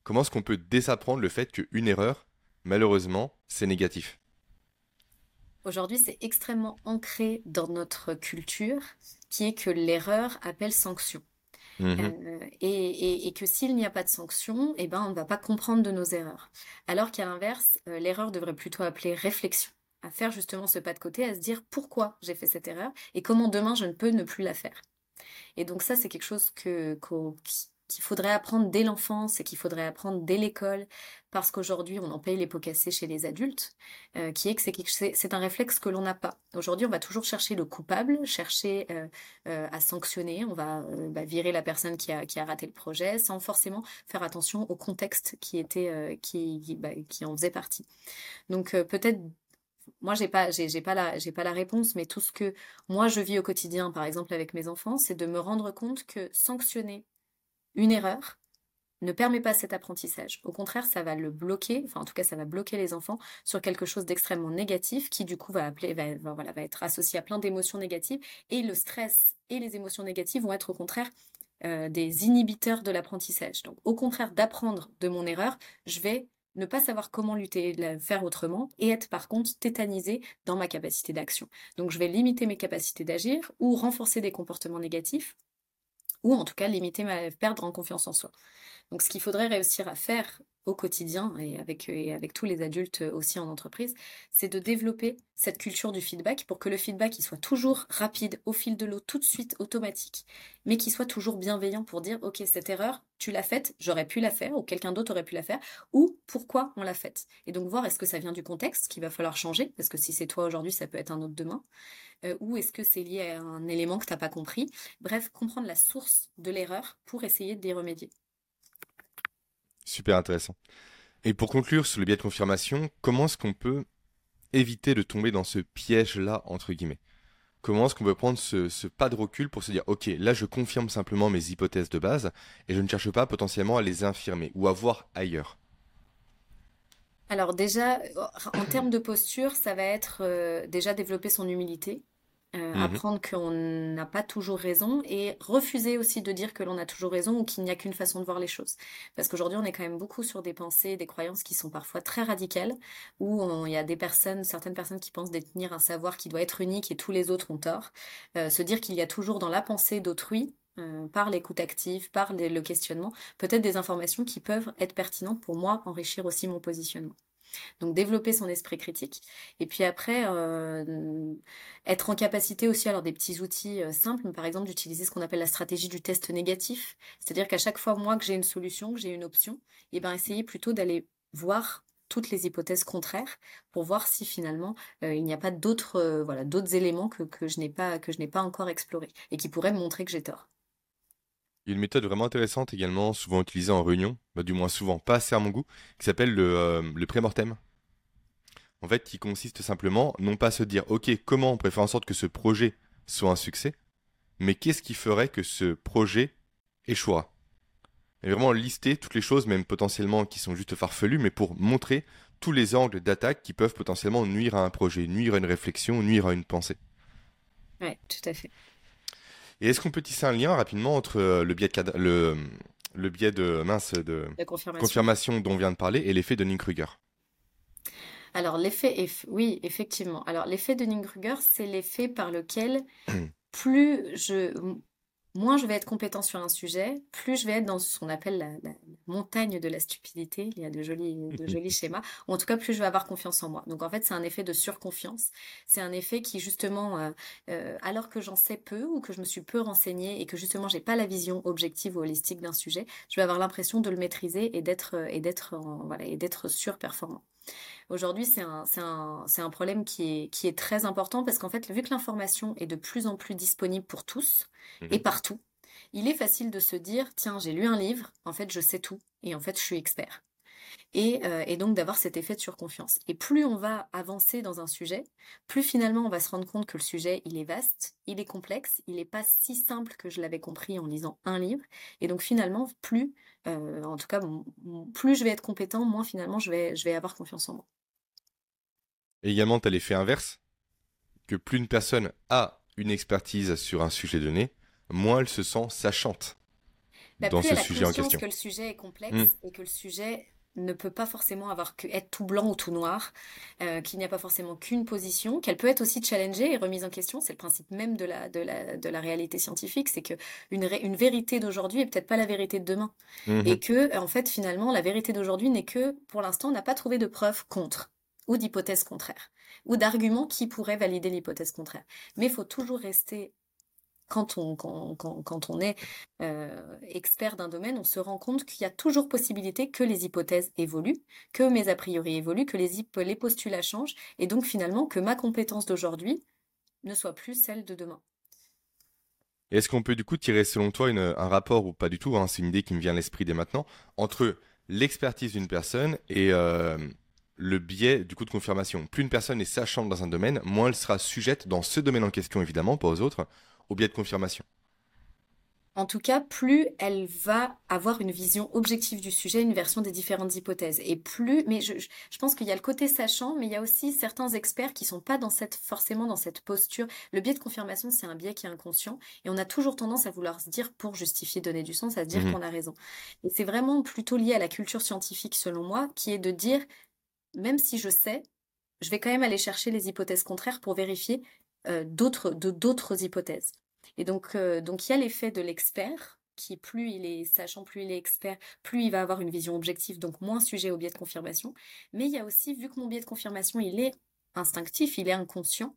Comment est-ce qu'on peut désapprendre le fait qu'une erreur, malheureusement, c'est négatif? Aujourd'hui, c'est extrêmement ancré dans notre culture, qui est que l'erreur appelle sanction. Mmh euh, et, que s'il n'y a pas de sanction, eh ben, on ne va pas comprendre de nos erreurs. Alors qu'à l'inverse, euh, l'erreur devrait plutôt appeler réflexion, à faire justement ce pas de côté, à se dire pourquoi j'ai fait cette erreur et comment demain je ne peux ne plus la faire. Et donc ça, c'est quelque chose que, qu'il faudrait apprendre dès l'enfance et qu'il faudrait apprendre dès l'école, parce qu'aujourd'hui on en paye les pots cassés chez les adultes, euh, qui est que c'est un réflexe que l'on n'a pas. Aujourd'hui on va toujours chercher le coupable, chercher euh, euh, à sanctionner, on va bah, virer la personne qui a, raté le projet, sans forcément faire attention au contexte qui était qui, bah, qui en faisait partie. Donc peut-être moi j'ai pas j'ai pas la réponse mais tout ce que moi je vis au quotidien par exemple avec mes enfants c'est de me rendre compte que sanctionner une erreur ne permet pas cet apprentissage. Au contraire, ça va le bloquer, enfin en tout cas ça va bloquer les enfants sur quelque chose d'extrêmement négatif qui du coup va, être associé à plein d'émotions négatives et le stress et les émotions négatives vont être au contraire euh, des inhibiteurs de l'apprentissage. Donc au contraire d'apprendre de mon erreur, je vais ne pas savoir comment lutter, la faire autrement et être par contre tétanisé dans ma capacité d'action. Donc je vais limiter mes capacités d'agir ou renforcer des comportements négatifs ou en tout cas limiter ma perdre en confiance en soi. Donc ce qu'il faudrait réussir à faire au quotidien et avec, tous les adultes aussi en entreprise, c'est de développer cette culture du feedback pour que le feedback soit toujours rapide, au fil de l'eau, tout de suite, automatique, mais qu'il soit toujours bienveillant pour dire ok cette erreur, tu l'as faite, j'aurais pu la faire ou quelqu'un d'autre aurait pu la faire, ou pourquoi on l'a faite. Et donc voir est-ce que ça vient du contexte qu'il va falloir changer, parce que si c'est toi aujourd'hui, ça peut être un autre demain, euh, ou est-ce que c'est lié à un élément que tu n'as pas compris. Bref, comprendre la source de l'erreur pour essayer d'y remédier. Super intéressant. Et pour conclure sur le biais de confirmation, comment est-ce qu'on peut éviter de tomber dans ce piège-là, entre guillemets? Comment est-ce qu'on peut prendre ce, pas de recul pour se dire, ok, là je confirme simplement mes hypothèses de base et je ne cherche pas potentiellement à les infirmer ou à voir ailleurs? Alors déjà, en termes de posture, ça va être euh, déjà développer son humilité. Euh, mmh apprendre qu'on n'a pas toujours raison et refuser aussi de dire que l'on a toujours raison ou qu'il n'y a qu'une façon de voir les choses. Parce qu'aujourd'hui, on est quand même beaucoup sur des pensées, des croyances qui sont parfois très radicales, où il y a des personnes, certaines personnes qui pensent détenir un savoir qui doit être unique et tous les autres ont tort. Euh, se dire qu'il y a toujours dans la pensée d'autrui euh, par l'écoute active, par le questionnement, peut-être des informations qui peuvent être pertinentes pour moi, enrichir aussi mon positionnement. Donc développer son esprit critique. Et puis après, euh, être en capacité aussi, alors des petits outils euh, simples, par exemple d'utiliser ce qu'on appelle la stratégie du test négatif. C'est-à-dire qu'à chaque fois, moi, que j'ai une solution, que j'ai une option, et eh ben essayer plutôt d'aller voir toutes les hypothèses contraires pour voir si finalement euh, il n'y a pas d'autres voilà d'autres éléments que, que je n'ai pas que je n'ai pas encore explorés et qui pourraient me montrer que j'ai tort. Il y a une méthode vraiment intéressante également, souvent utilisée en réunion, bah, du moins souvent pas assez à mon goût, qui s'appelle le, euh, le pré-mortem. En fait, qui consiste simplement, non pas à se dire, ok, comment on pourrait faire en sorte que ce projet soit un succès, mais qu'est-ce qui ferait que ce projet échouera Et vraiment lister toutes les choses, même potentiellement qui sont juste farfelues, mais pour montrer tous les angles d'attaque qui peuvent potentiellement nuire à un projet, nuire à une réflexion, nuire à une pensée. Oui, tout à fait. Et est-ce qu'on peut tisser un lien rapidement entre euh, le biais de, le, le biais de mince de confirmation. dont on vient de parler et l'effet de Kruger? Alors l'effet, oui, effectivement. Alors l'effet de Kruger, c'est l'effet par lequel plus je, moins je vais être compétent sur un sujet, plus je vais être dans ce qu'on appelle la, montagne de la stupidité. Il y a de jolis, de jolis schémas. Ou en tout cas, plus je vais avoir confiance en moi. Donc en fait, c'est un effet de surconfiance. C'est un effet qui justement, euh, euh, alors que j'en sais peu ou que je me suis peu renseignée et que justement j'ai pas la vision objective ou holistique d'un sujet, je vais avoir l'impression de le maîtriser et d'être et d'être voilà et d'être surperformant. Aujourd'hui, c'est un, un, un, problème qui est, qui est très important parce qu'en fait, vu que l'information est de plus en plus disponible pour tous et mhm. partout, il est facile de se dire, tiens, j'ai lu un livre, en fait, je sais tout et en fait, je suis expert. Et, euh, et, donc d'avoir cet effet de surconfiance. Et plus on va avancer dans un sujet, plus finalement on va se rendre compte que le sujet, il est vaste, il est complexe, il n'est pas si simple que je l'avais compris en lisant un livre. Et donc finalement, plus, euh, en tout cas, plus je vais être compétent, moins finalement je vais, je vais avoir confiance en moi. Et également, tu as l'effet inverse, que plus une personne a une expertise sur un sujet donné, moins elle se sent sachante bah, dans ce sujet en question. que le sujet est complexe mmh. et que le sujet ne peut pas forcément avoir que être tout blanc ou tout noir, euh, qu'il n'y a pas forcément qu'une position, qu'elle peut être aussi challengée et remise en question. C'est le principe même de la, de la, de la réalité scientifique, c'est que une, une vérité d'aujourd'hui est peut-être pas la vérité de demain. Mmh et que, en fait, finalement, la vérité d'aujourd'hui n'est que, pour l'instant, on n'a pas trouvé de preuves contre ou d'hypothèses contraires, ou d'arguments qui pourraient valider l'hypothèse contraire. Mais il faut toujours rester, quand on, est euh, expert d'un domaine, on se rend compte qu'il y a toujours possibilité que les hypothèses évoluent, que mes a priori évoluent, que les, les postulats changent, et donc finalement que ma compétence d'aujourd'hui ne soit plus celle de demain. Est-ce qu'on peut du coup tirer selon toi un rapport, ou pas du tout, hein, c'est une idée qui me vient à l'esprit dès maintenant, entre l'expertise d'une personne et, euh, le biais du coup de confirmation? Plus une personne est sachante dans un domaine, moins elle sera sujette dans ce domaine en question, évidemment, pas aux autres, au biais de confirmation. En tout cas, plus elle va avoir une vision objective du sujet, une version des différentes hypothèses. Et plus, mais je, pense qu'il y a le côté sachant, mais il y a aussi certains experts qui sont pas dans cette, forcément dans cette posture. Le biais de confirmation, c'est un biais qui est inconscient. Et on a toujours tendance à vouloir se dire, pour justifier, donner du sens, à se dire mhm. qu'on a raison. Et c'est vraiment plutôt lié à la culture scientifique, selon moi, qui est de dire, même si je sais, je vais quand même aller chercher les hypothèses contraires pour vérifier d'autres de d'autres hypothèses. Et donc euh, donc il y a l'effet de l'expert qui plus il est sachant, plus il est expert, plus il va avoir une vision objective, donc moins sujet au biais de confirmation. Mais il y a aussi, vu que mon biais de confirmation, il est instinctif, il est inconscient,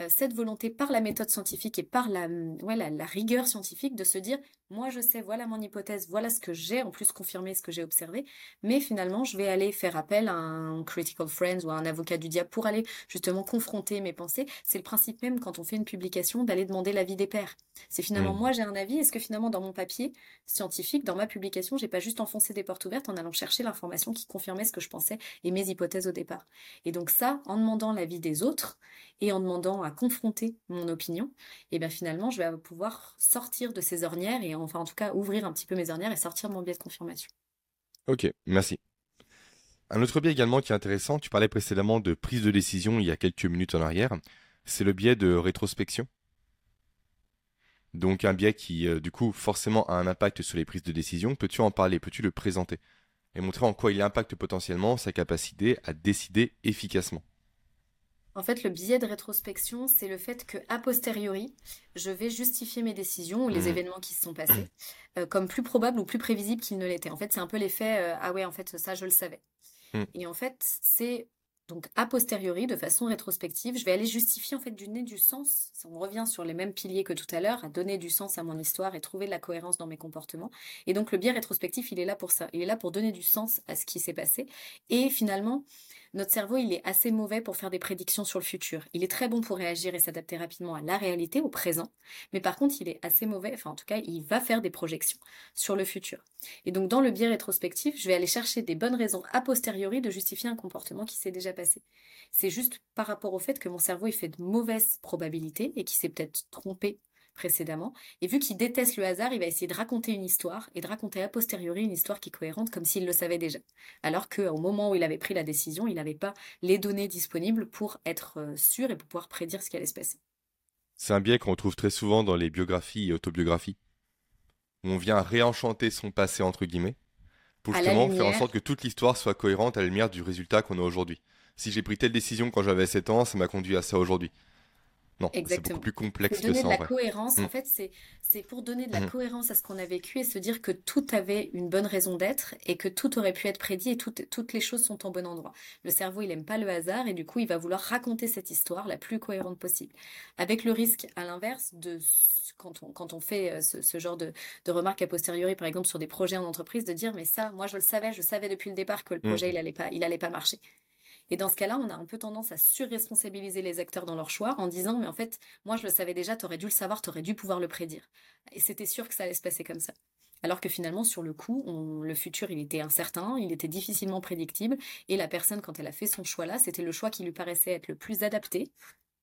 euh, cette volonté par la méthode scientifique et par la, la, rigueur scientifique de se dire moi je sais, voilà mon hypothèse, voilà ce que j'ai, en plus confirmé ce que j'ai observé, mais finalement je vais aller faire appel à un critical friend ou à un avocat du diable pour aller justement confronter mes pensées. C'est le principe même quand on fait une publication d'aller demander l'avis des pairs. C'est finalement mmh. moi j'ai un avis, est-ce que finalement dans mon papier scientifique, dans ma publication, j'ai pas juste enfoncé des portes ouvertes en allant chercher l'information qui confirmait ce que je pensais et mes hypothèses au départ? Et donc ça, en demandant l'avis des autres et en demandant à confronter mon opinion, et bien finalement je vais pouvoir sortir de ces ornières et enfin en tout cas ouvrir un petit peu mes ornières et sortir mon biais de confirmation. Ok, merci. Un autre biais également qui est intéressant, tu parlais précédemment de prise de décision il y a quelques minutes en arrière, c'est le biais de rétrospection. Donc un biais qui, euh, du coup, forcément a un impact sur les prises de décision. Peux-tu en parler? Peux-tu le présenter? Et montrer en quoi il impacte potentiellement sa capacité à décider efficacement? En fait, le biais de rétrospection, c'est le fait que a posteriori, je vais justifier mes décisions ou les mmh. événements qui se sont passés euh, comme plus probables ou plus prévisibles qu'ils ne l'étaient. En fait, c'est un peu l'effet euh, ah ouais, en fait, ça, je le savais. Mmh. Et en fait, c'est donc a posteriori, de façon rétrospective, je vais aller justifier en fait du nez du sens. On revient sur les mêmes piliers que tout à l'heure, à donner du sens à mon histoire et trouver de la cohérence dans mes comportements. Et donc le biais rétrospectif, il est là pour ça. Il est là pour donner du sens à ce qui s'est passé. Et finalement, notre cerveau, il est assez mauvais pour faire des prédictions sur le futur. Il est très bon pour réagir et s'adapter rapidement à la réalité, au présent, mais par contre, il est assez mauvais, enfin en tout cas, il va faire des projections sur le futur. Et donc, dans le biais rétrospectif, je vais aller chercher des bonnes raisons a posteriori de justifier un comportement qui s'est déjà passé. C'est juste par rapport au fait que mon cerveau, il fait de mauvaises probabilités et qu'il s'est peut-être trompé précédemment. Et vu qu'il déteste le hasard, il va essayer de raconter une histoire et de raconter a posteriori une histoire qui est cohérente comme s'il le savait déjà. Alors qu'au moment où il avait pris la décision, il n'avait pas les données disponibles pour être euh, sûr et pour pouvoir prédire ce qui allait se passer. C'est un biais qu'on retrouve très souvent dans les biographies et autobiographies. Où on vient réenchanter son passé, entre guillemets, pour justement faire en sorte que toute l'histoire soit cohérente à la lumière du résultat qu'on a aujourd'hui. Si j'ai pris telle décision quand j'avais 7 ans, ça m'a conduit à ça aujourd'hui. Non, c'est beaucoup plus complexe que ça. Donner de la cohérence, en mm. fait, c'est pour donner de la mm. cohérence à ce qu'on a vécu et se dire que tout avait une bonne raison d'être et que tout aurait pu être prédit et toutes les choses sont en bon endroit. Le cerveau, il aime pas le hasard et du coup, il va vouloir raconter cette histoire la plus cohérente possible. Avec le risque, à l'inverse, de quand on, quand on fait euh, ce, genre de, de, remarques a posteriori, par exemple, sur des projets en entreprise, de dire, mais ça, moi, je le savais, je savais depuis le départ que le mm. projet, il allait pas, il allait pas marcher. Et dans ce cas-là, on a un peu tendance à surresponsabiliser les acteurs dans leur choix en disant, mais en fait, moi je le savais déjà, tu aurais dû le savoir, tu aurais dû pouvoir le prédire. Et c'était sûr que ça allait se passer comme ça. Alors que finalement, sur le coup, le futur, il était incertain, il était difficilement prédictible, et la personne, quand elle a fait son choix-là, c'était le choix qui lui paraissait être le plus adapté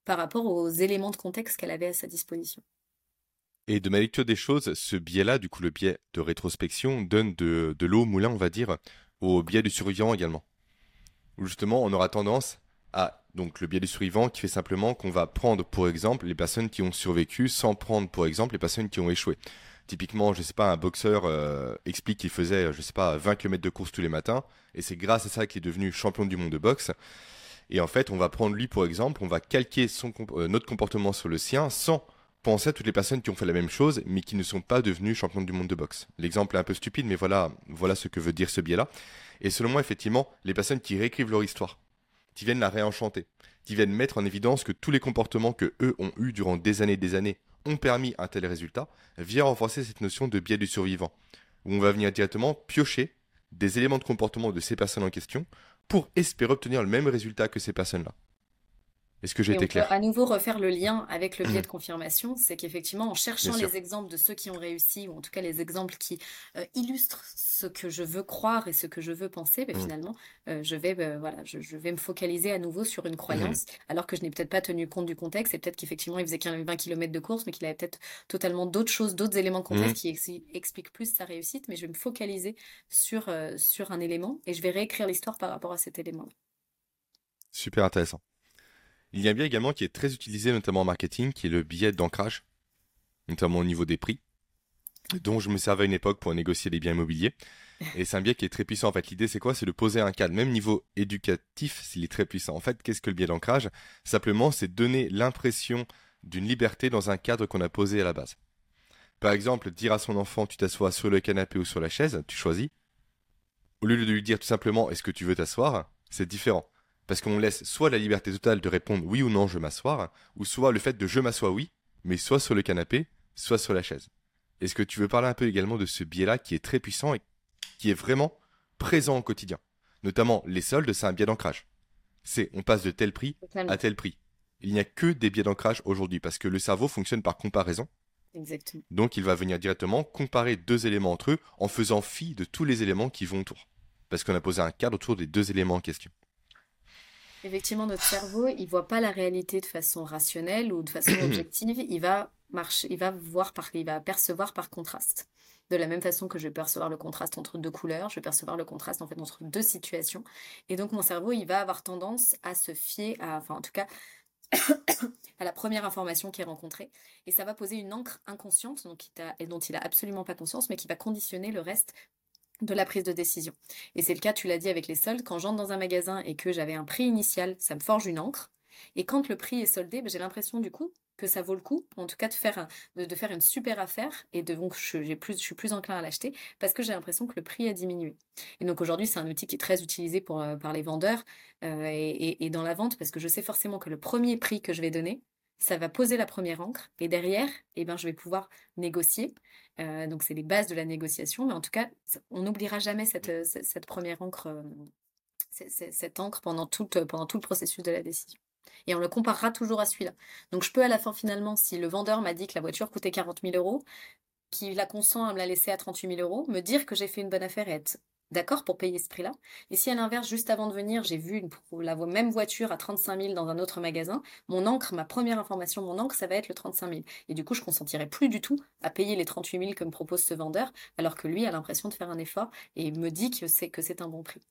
par rapport aux éléments de contexte qu'elle avait à sa disposition. Et de ma lecture des choses, ce biais-là, du coup le biais de rétrospection, donne de l'eau au moulin, on va dire, au biais du survivant également où justement on aura tendance à donc le biais du survivant qui fait simplement qu'on va prendre pour exemple les personnes qui ont survécu sans prendre pour exemple les personnes qui ont échoué. Typiquement, je sais pas, un boxeur euh, explique qu'il faisait, je sais pas, 20 km de course tous les matins, et c'est grâce à ça qu'il est devenu champion du monde de boxe. Et en fait, on va prendre lui pour exemple, on va calquer son, euh, notre comportement sur le sien sans penser à toutes les personnes qui ont fait la même chose, mais qui ne sont pas devenues champions du monde de boxe. L'exemple est un peu stupide, mais voilà, ce que veut dire ce biais-là. Et selon moi, effectivement, les personnes qui réécrivent leur histoire, qui viennent la réenchanter, qui viennent mettre en évidence que tous les comportements que eux ont eus durant des années et des années ont permis un tel résultat, vient renforcer cette notion de biais du survivant, où on va venir directement piocher des éléments de comportement de ces personnes en question pour espérer obtenir le même résultat que ces personnes-là. Est-ce que j'ai été clair À nouveau refaire le lien avec le biais de confirmation, c'est qu'effectivement, en cherchant les exemples de ceux qui ont réussi, ou en tout cas les exemples qui euh, illustrent ce que je veux croire et ce que je veux penser, ben, mmh. finalement, euh, je vais euh, voilà, je, vais me focaliser à nouveau sur une croyance, mmh. alors que je n'ai peut-être pas tenu compte du contexte, et peut-être qu'effectivement il faisait 20 km de course, mais qu'il avait peut-être totalement d'autres choses, d'autres éléments de contexte mmh. qui expliquent plus sa réussite, mais je vais me focaliser sur, sur un élément, et je vais réécrire l'histoire par rapport à cet élément. Super intéressant. Il y a un biais également qui est très utilisé notamment en marketing, qui est le biais d'ancrage, notamment au niveau des prix, dont je me servais à une époque pour négocier des biens immobiliers. Et c'est un biais qui est très puissant. En fait, l'idée, c'est quoi? C'est de poser un cadre, même niveau éducatif, s'il est très puissant. En fait, qu'est-ce que le biais d'ancrage? Simplement, c'est donner l'impression d'une liberté dans un cadre qu'on a posé à la base. Par exemple, dire à son enfant, tu t'assois sur le canapé ou sur la chaise, tu choisis. Au lieu de lui dire tout simplement, est-ce que tu veux t'asseoir? C'est différent. Parce qu'on laisse soit la liberté totale de répondre oui ou non je m'asseoir, ou soit le fait de je m'assois oui, mais soit sur le canapé, soit sur la chaise. Est-ce que tu veux parler un peu également de ce biais-là qui est très puissant et qui est vraiment présent au quotidien? Notamment les soldes, c'est un biais d'ancrage. C'est on passe de tel prix à tel prix. Il n'y a que des biais d'ancrage aujourd'hui parce que le cerveau fonctionne par comparaison. Exactement. Donc il va venir directement comparer deux éléments entre eux en faisant fi de tous les éléments qui vont autour. Parce qu'on a posé un cadre autour des deux éléments en question. Effectivement, notre cerveau, il voit pas la réalité de façon rationnelle ou de façon objective. Il va marcher, il va voir par, il va percevoir par contraste. De la même façon que je vais percevoir le contraste entre deux couleurs, je vais percevoir le contraste en fait entre deux situations. Et donc mon cerveau, il va avoir tendance à se fier à, enfin en tout cas, à la première information qui est rencontrée. Et ça va poser une encre inconsciente, donc, et dont il a absolument pas conscience, mais qui va conditionner le reste de la prise de décision. Et c'est le cas, tu l'as dit, avec les soldes. Quand j'entre dans un magasin et que j'avais un prix initial, ça me forge une encre. Et quand le prix est soldé, ben, j'ai l'impression du coup que ça vaut le coup, en tout cas de faire, de, faire une super affaire, et de, donc je, plus, je suis plus enclin à l'acheter, parce que j'ai l'impression que le prix a diminué. Et donc aujourd'hui, c'est un outil qui est très utilisé pour, euh, par les vendeurs euh, et, et, dans la vente, parce que je sais forcément que le premier prix que je vais donner, ça va poser la première encre, et derrière, eh ben, je vais pouvoir négocier, euh, donc c'est les bases de la négociation, mais en tout cas, on n'oubliera jamais cette, euh, cette, première encre, euh, cette encre pendant tout, pendant tout le processus de la décision. Et on le comparera toujours à celui-là. Donc je peux à la fin finalement, si le vendeur m'a dit que la voiture coûtait 40 000 euros, qu'il la consent à me la laisser à 38 000 euros, me dire que j'ai fait une bonne affaire et être d'accord pour payer ce prix-là. Et si à l'inverse, juste avant de venir, j'ai vu la même voiture à 35 000 dans un autre magasin, mon encre, ma première information, mon encre, ça va être le 35 000. Et du coup, je consentirai plus du tout à payer les 38 000 que me propose ce vendeur, alors que lui a l'impression de faire un effort et me dit que c'est un bon prix.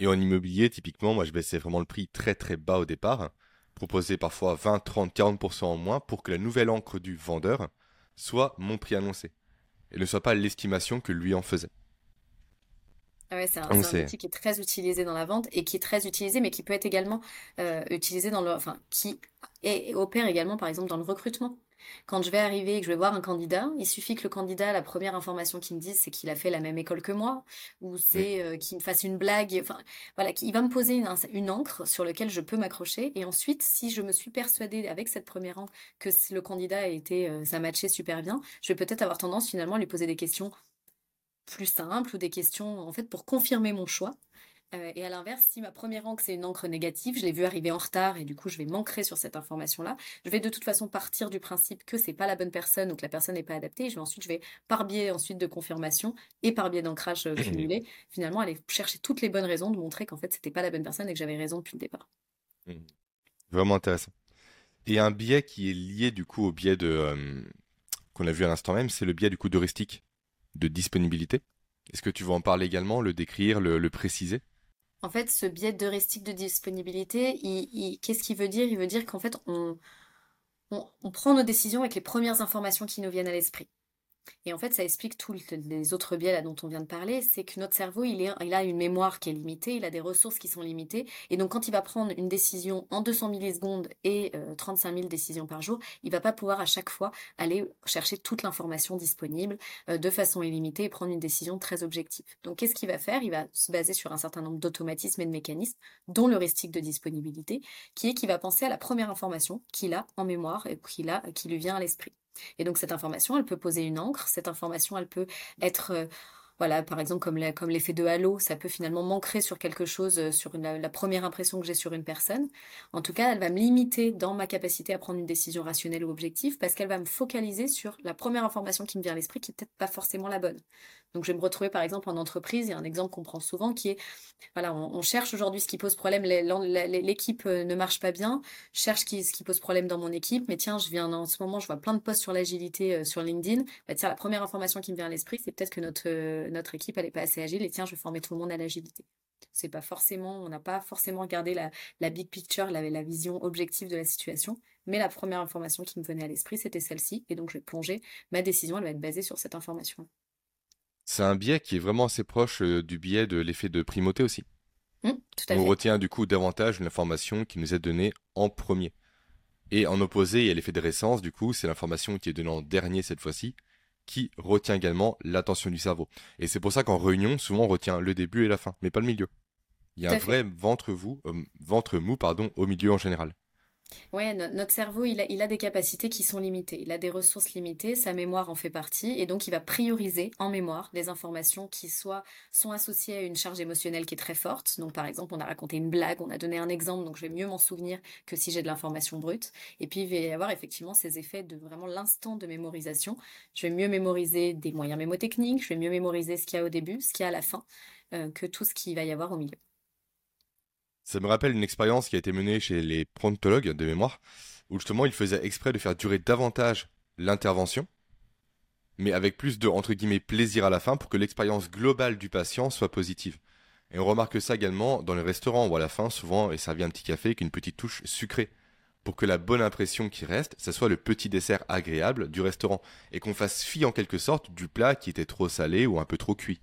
Et en immobilier, typiquement, moi je baissais vraiment le prix très très bas au départ, proposer parfois 20, 30, 40% en moins pour que la nouvelle encre du vendeur soit mon prix annoncé et ne soit pas l'estimation que lui en faisait. Ah ouais, c'est un, outil qui est très utilisé dans la vente et qui est très utilisé, mais qui peut être également euh, utilisé dans le, enfin, qui opère également, par exemple, dans le recrutement. Quand je vais arriver et que je vais voir un candidat, il suffit que le candidat, la première information qu'il me dise, c'est qu'il a fait la même école que moi, ou c'est euh, qu'il me fasse une blague. Enfin, voilà, il va me poser une, une encre sur laquelle je peux m'accrocher. Et ensuite, si je me suis persuadée avec cette première encre que le candidat a été, euh, ça matchait super bien, je vais peut-être avoir tendance finalement à lui poser des questions plus simples ou des questions en fait pour confirmer mon choix. Euh, et à l'inverse, si ma première encre c'est une encre négative, je l'ai vu arriver en retard et du coup je vais manquer sur cette information-là, je vais de toute façon partir du principe que c'est pas la bonne personne ou que la personne n'est pas adaptée. Et je vais ensuite, je vais par biais ensuite de confirmation et par biais d'ancrage euh, cumulé, finalement aller chercher toutes les bonnes raisons de montrer qu'en fait c'était pas la bonne personne et que j'avais raison depuis le départ. Mmh. Vraiment intéressant. Et un biais qui est lié du coup au biais de euh, qu'on a vu à l'instant même, c'est le biais du coup d'heuristique de disponibilité. Est-ce que tu veux en parler également, le décrire, le, préciser? En fait, ce biais d'heuristique de disponibilité, qu'est-ce qu'il veut dire? Il veut dire qu'en fait, on, on prend nos décisions avec les premières informations qui nous viennent à l'esprit. Et en fait, ça explique tous les autres biais dont on vient de parler, c'est que notre cerveau, il, a une mémoire qui est limitée, il a des ressources qui sont limitées, et donc quand il va prendre une décision en 200 millisecondes et 35 euh, 000 décisions par jour, il va pas pouvoir à chaque fois aller chercher toute l'information disponible euh, de façon illimitée et prendre une décision très objective. Donc qu'est-ce qu'il va faire? Il va se baser sur un certain nombre d'automatismes et de mécanismes, dont l'heuristique de disponibilité, qui est qu'il va penser à la première information qu'il a en mémoire et qui lui vient à l'esprit. Et donc cette information, elle peut poser une encre, cette information, elle peut être... Euh, voilà, par exemple, comme, l'effet de halo, ça peut finalement manquer sur quelque chose, euh, sur la, première impression que j'ai sur une personne. En tout cas, elle va me limiter dans ma capacité à prendre une décision rationnelle ou objective parce qu'elle va me focaliser sur la première information qui me vient à l'esprit qui n'est peut-être pas forcément la bonne. Donc je vais me retrouver par exemple en entreprise, il y a un exemple qu'on prend souvent qui est, voilà, on, cherche aujourd'hui ce qui pose problème, l'équipe euh, ne marche pas bien, je cherche ce qui pose problème dans mon équipe, mais tiens, je viens en ce moment, je vois plein de posts sur l'agilité euh, sur LinkedIn, bah, tiens, la première information qui me vient à l'esprit, c'est peut-être que notre, euh, notre équipe, elle n'est pas assez agile, et tiens, je vais former tout le monde à l'agilité. C'est pas forcément, on n'a pas forcément regardé la, big picture, la, la vision objective de la situation, mais la première information qui me venait à l'esprit, c'était celle-ci, et donc je vais plonger, ma décision, elle va être basée sur cette information. C'est un biais qui est vraiment assez proche euh, du biais de l'effet de primauté aussi. Mmh, On retient du coup davantage l'information qui nous est donnée en premier. Et en opposé, il y a l'effet de récence, du coup, c'est l'information qui est donnée en dernier cette fois-ci, qui retient également l'attention du cerveau. Et c'est pour ça qu'en réunion, souvent on retient le début et la fin, mais pas le milieu. Il y a un vrai ventre, vous, euh, ventre mou pardon, au milieu en général. Ouais, notre cerveau, il a, des capacités qui sont limitées. Il a des ressources limitées, sa mémoire en fait partie, et donc il va prioriser en mémoire des informations qui soit sont associées à une charge émotionnelle qui est très forte. Donc par exemple, on a raconté une blague, on a donné un exemple, donc je vais mieux m'en souvenir que si j'ai de l'information brute. Et puis il va y avoir effectivement ces effets de vraiment l'instant de mémorisation. Je vais mieux mémoriser des moyens mémotechniques, je vais mieux mémoriser ce qu'il y a au début, ce qu'il y a à la fin, euh, que tout ce qu'il va y avoir au milieu. Ça me rappelle une expérience qui a été menée chez les prontologues de mémoire, où justement ils faisaient exprès de faire durer davantage l'intervention, mais avec plus de entre guillemets plaisir à la fin pour que l'expérience globale du patient soit positive. Et on remarque ça également dans les restaurants où à la fin souvent est servi un petit café avec une petite touche sucrée pour que la bonne impression qui reste, ce soit le petit dessert agréable du restaurant et qu'on fasse fi en quelque sorte du plat qui était trop salé ou un peu trop cuit.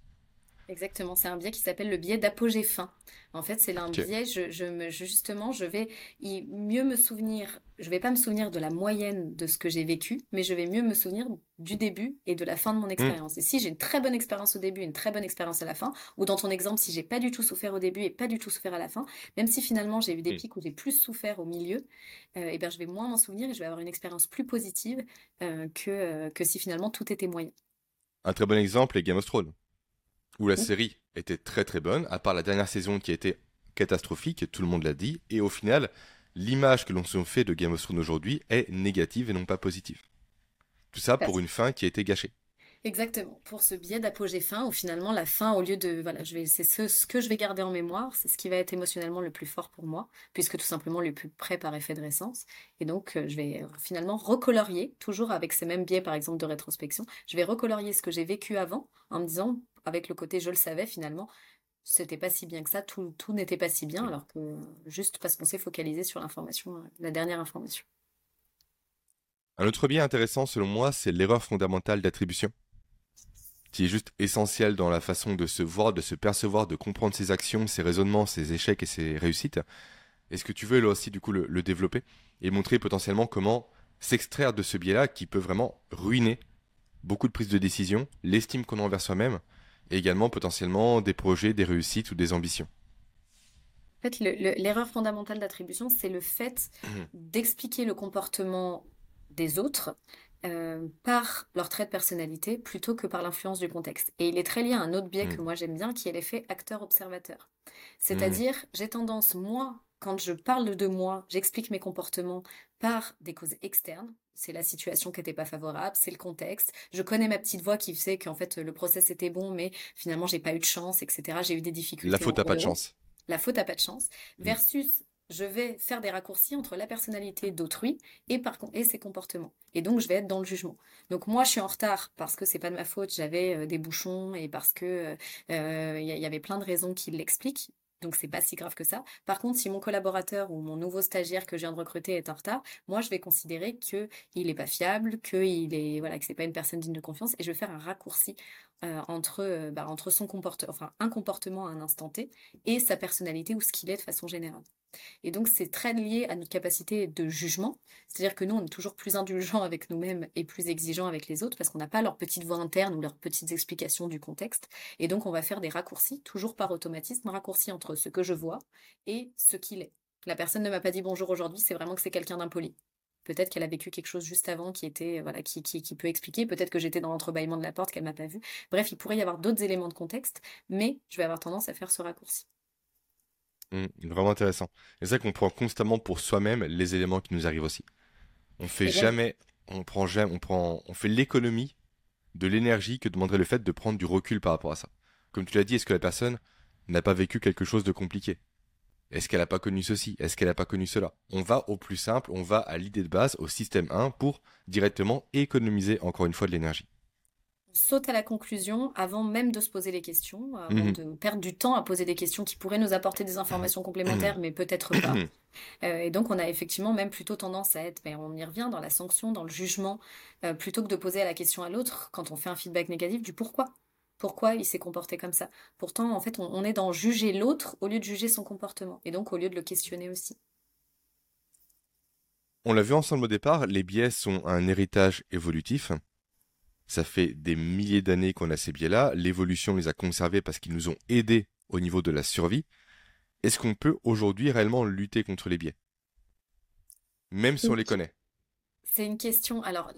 Exactement, c'est un biais qui s'appelle le biais d'apogée fin. En fait, c'est un biais, je, me, justement, je vais mieux me souvenir, je vais pas me souvenir de la moyenne de ce que j'ai vécu, mais je vais mieux me souvenir du début et de la fin de mon mmh. expérience. Et si j'ai une très bonne expérience au début, une très bonne expérience à la fin, ou dans ton exemple, si j'ai pas du tout souffert au début et pas du tout souffert à la fin, même si finalement j'ai eu des mmh. pics où j'ai plus souffert au milieu, euh, eh ben je vais moins m'en souvenir et je vais avoir une expérience plus positive euh, que, euh, que si finalement tout était moyen. Un très bon exemple est Game of Thrones où la série était très très bonne, à part la dernière saison qui a été catastrophique, tout le monde l'a dit, et au final, l'image que l'on se fait de Game of Thrones aujourd'hui est négative et non pas positive. Tout ça pour une fin qui a été gâchée. Exactement. Pour ce biais d'apogée fin, où finalement la fin, au lieu de, voilà, je vais, c'est ce, ce que je vais garder en mémoire, c'est ce qui va être émotionnellement le plus fort pour moi, puisque tout simplement le plus près par effet de récence. Et donc, euh, je vais euh, finalement recolorier, toujours avec ces mêmes biais, par exemple, de rétrospection, je vais recolorier ce que j'ai vécu avant, en me disant, avec le côté je le savais finalement, c'était pas si bien que ça, tout, tout n'était pas si bien, alors que juste parce qu'on s'est focalisé sur l'information, euh, la dernière information. Un autre biais intéressant selon moi, c'est l'erreur fondamentale d'attribution qui est juste essentiel dans la façon de se voir, de se percevoir, de comprendre ses actions, ses raisonnements, ses échecs et ses réussites. Est-ce que tu veux là aussi du coup le, développer et montrer potentiellement comment s'extraire de ce biais-là qui peut vraiment ruiner beaucoup de prises de décision, l'estime qu'on a envers soi-même et également potentiellement des projets, des réussites ou des ambitions? En fait, l'erreur fondamentale d'attribution, c'est le fait mmh. d'expliquer le comportement des autres euh, par leur trait de personnalité plutôt que par l'influence du contexte. Et il est très lié à un autre biais que mmh. moi j'aime bien, qui est l'effet acteur-observateur. C'est-à-dire, mmh. j'ai tendance, moi, quand je parle de moi, j'explique mes comportements par des causes externes. C'est la situation qui n'était pas favorable, c'est le contexte. Je connais ma petite voix qui sait qu'en fait le process était bon, mais finalement j'ai pas eu de chance, etc. J'ai eu des difficultés. La faute à pas de chance. La faute à pas de chance. Versus je vais faire des raccourcis entre la personnalité d'autrui et, ses comportements. Et donc, je vais être dans le jugement. Donc, moi, je suis en retard parce que c'est pas de ma faute, j'avais euh, des bouchons et parce que il euh, y, avait plein de raisons qui l'expliquent. Donc c'est pas si grave que ça. Par contre, si mon collaborateur ou mon nouveau stagiaire que je viens de recruter est en retard, moi je vais considérer que il pas fiable, que il est que c'est pas une personne digne de confiance et je vais faire un raccourci euh, entre bah, entre son comportement, enfin un comportement à un instant T et sa personnalité ou ce qu'il est de façon générale. Et donc, c'est très lié à notre capacité de jugement. C'est-à-dire que nous, on est toujours plus indulgents avec nous-mêmes et plus exigeants avec les autres parce qu'on n'a pas leur petite voix interne ou leurs petites explications du contexte. Et donc, on va faire des raccourcis, toujours par automatisme, raccourcis entre ce que je vois et ce qu'il est. La personne ne m'a pas dit bonjour aujourd'hui, c'est vraiment que c'est quelqu'un d'impoli. Peut-être qu'elle a vécu quelque chose juste avant qui était voilà qui, qui, qui peut expliquer. Peut-être que j'étais dans l'entrebâillement de la porte qu'elle m'a pas vu. Bref, il pourrait y avoir d'autres éléments de contexte, mais je vais avoir tendance à faire ce raccourci. Mmh, vraiment intéressant. C'est ça qu'on prend constamment pour soi-même les éléments qui nous arrivent aussi. On fait jamais, on prend jamais, on prend, on fait l'économie de l'énergie que demanderait le fait de prendre du recul par rapport à ça. Comme tu l'as dit, est-ce que la personne n'a pas vécu quelque chose de compliqué? Est-ce qu'elle n'a pas connu ceci? Est-ce qu'elle n'a pas connu cela? On va au plus simple, on va à l'idée de base, au système 1 pour directement économiser encore une fois de l'énergie saute à la conclusion avant même de se poser les questions, avant mhm. de perdre du temps à poser des questions qui pourraient nous apporter des informations complémentaires, mais peut-être pas. Euh, et donc, on a effectivement même plutôt tendance à être, mais on y revient dans la sanction, dans le jugement, euh, plutôt que de poser la question à l'autre quand on fait un feedback négatif du pourquoi. Pourquoi il s'est comporté comme ça Pourtant, en fait, on est dans juger l'autre au lieu de juger son comportement, et donc au lieu de le questionner aussi. On l'a vu ensemble au départ, les biais sont un héritage évolutif. Ça fait des milliers d'années qu'on a ces biais-là. L'évolution les a conservés parce qu'ils nous ont aidés au niveau de la survie. Est-ce qu'on peut aujourd'hui réellement lutter contre les biais? Même si on les connaît c'est une question. Alors,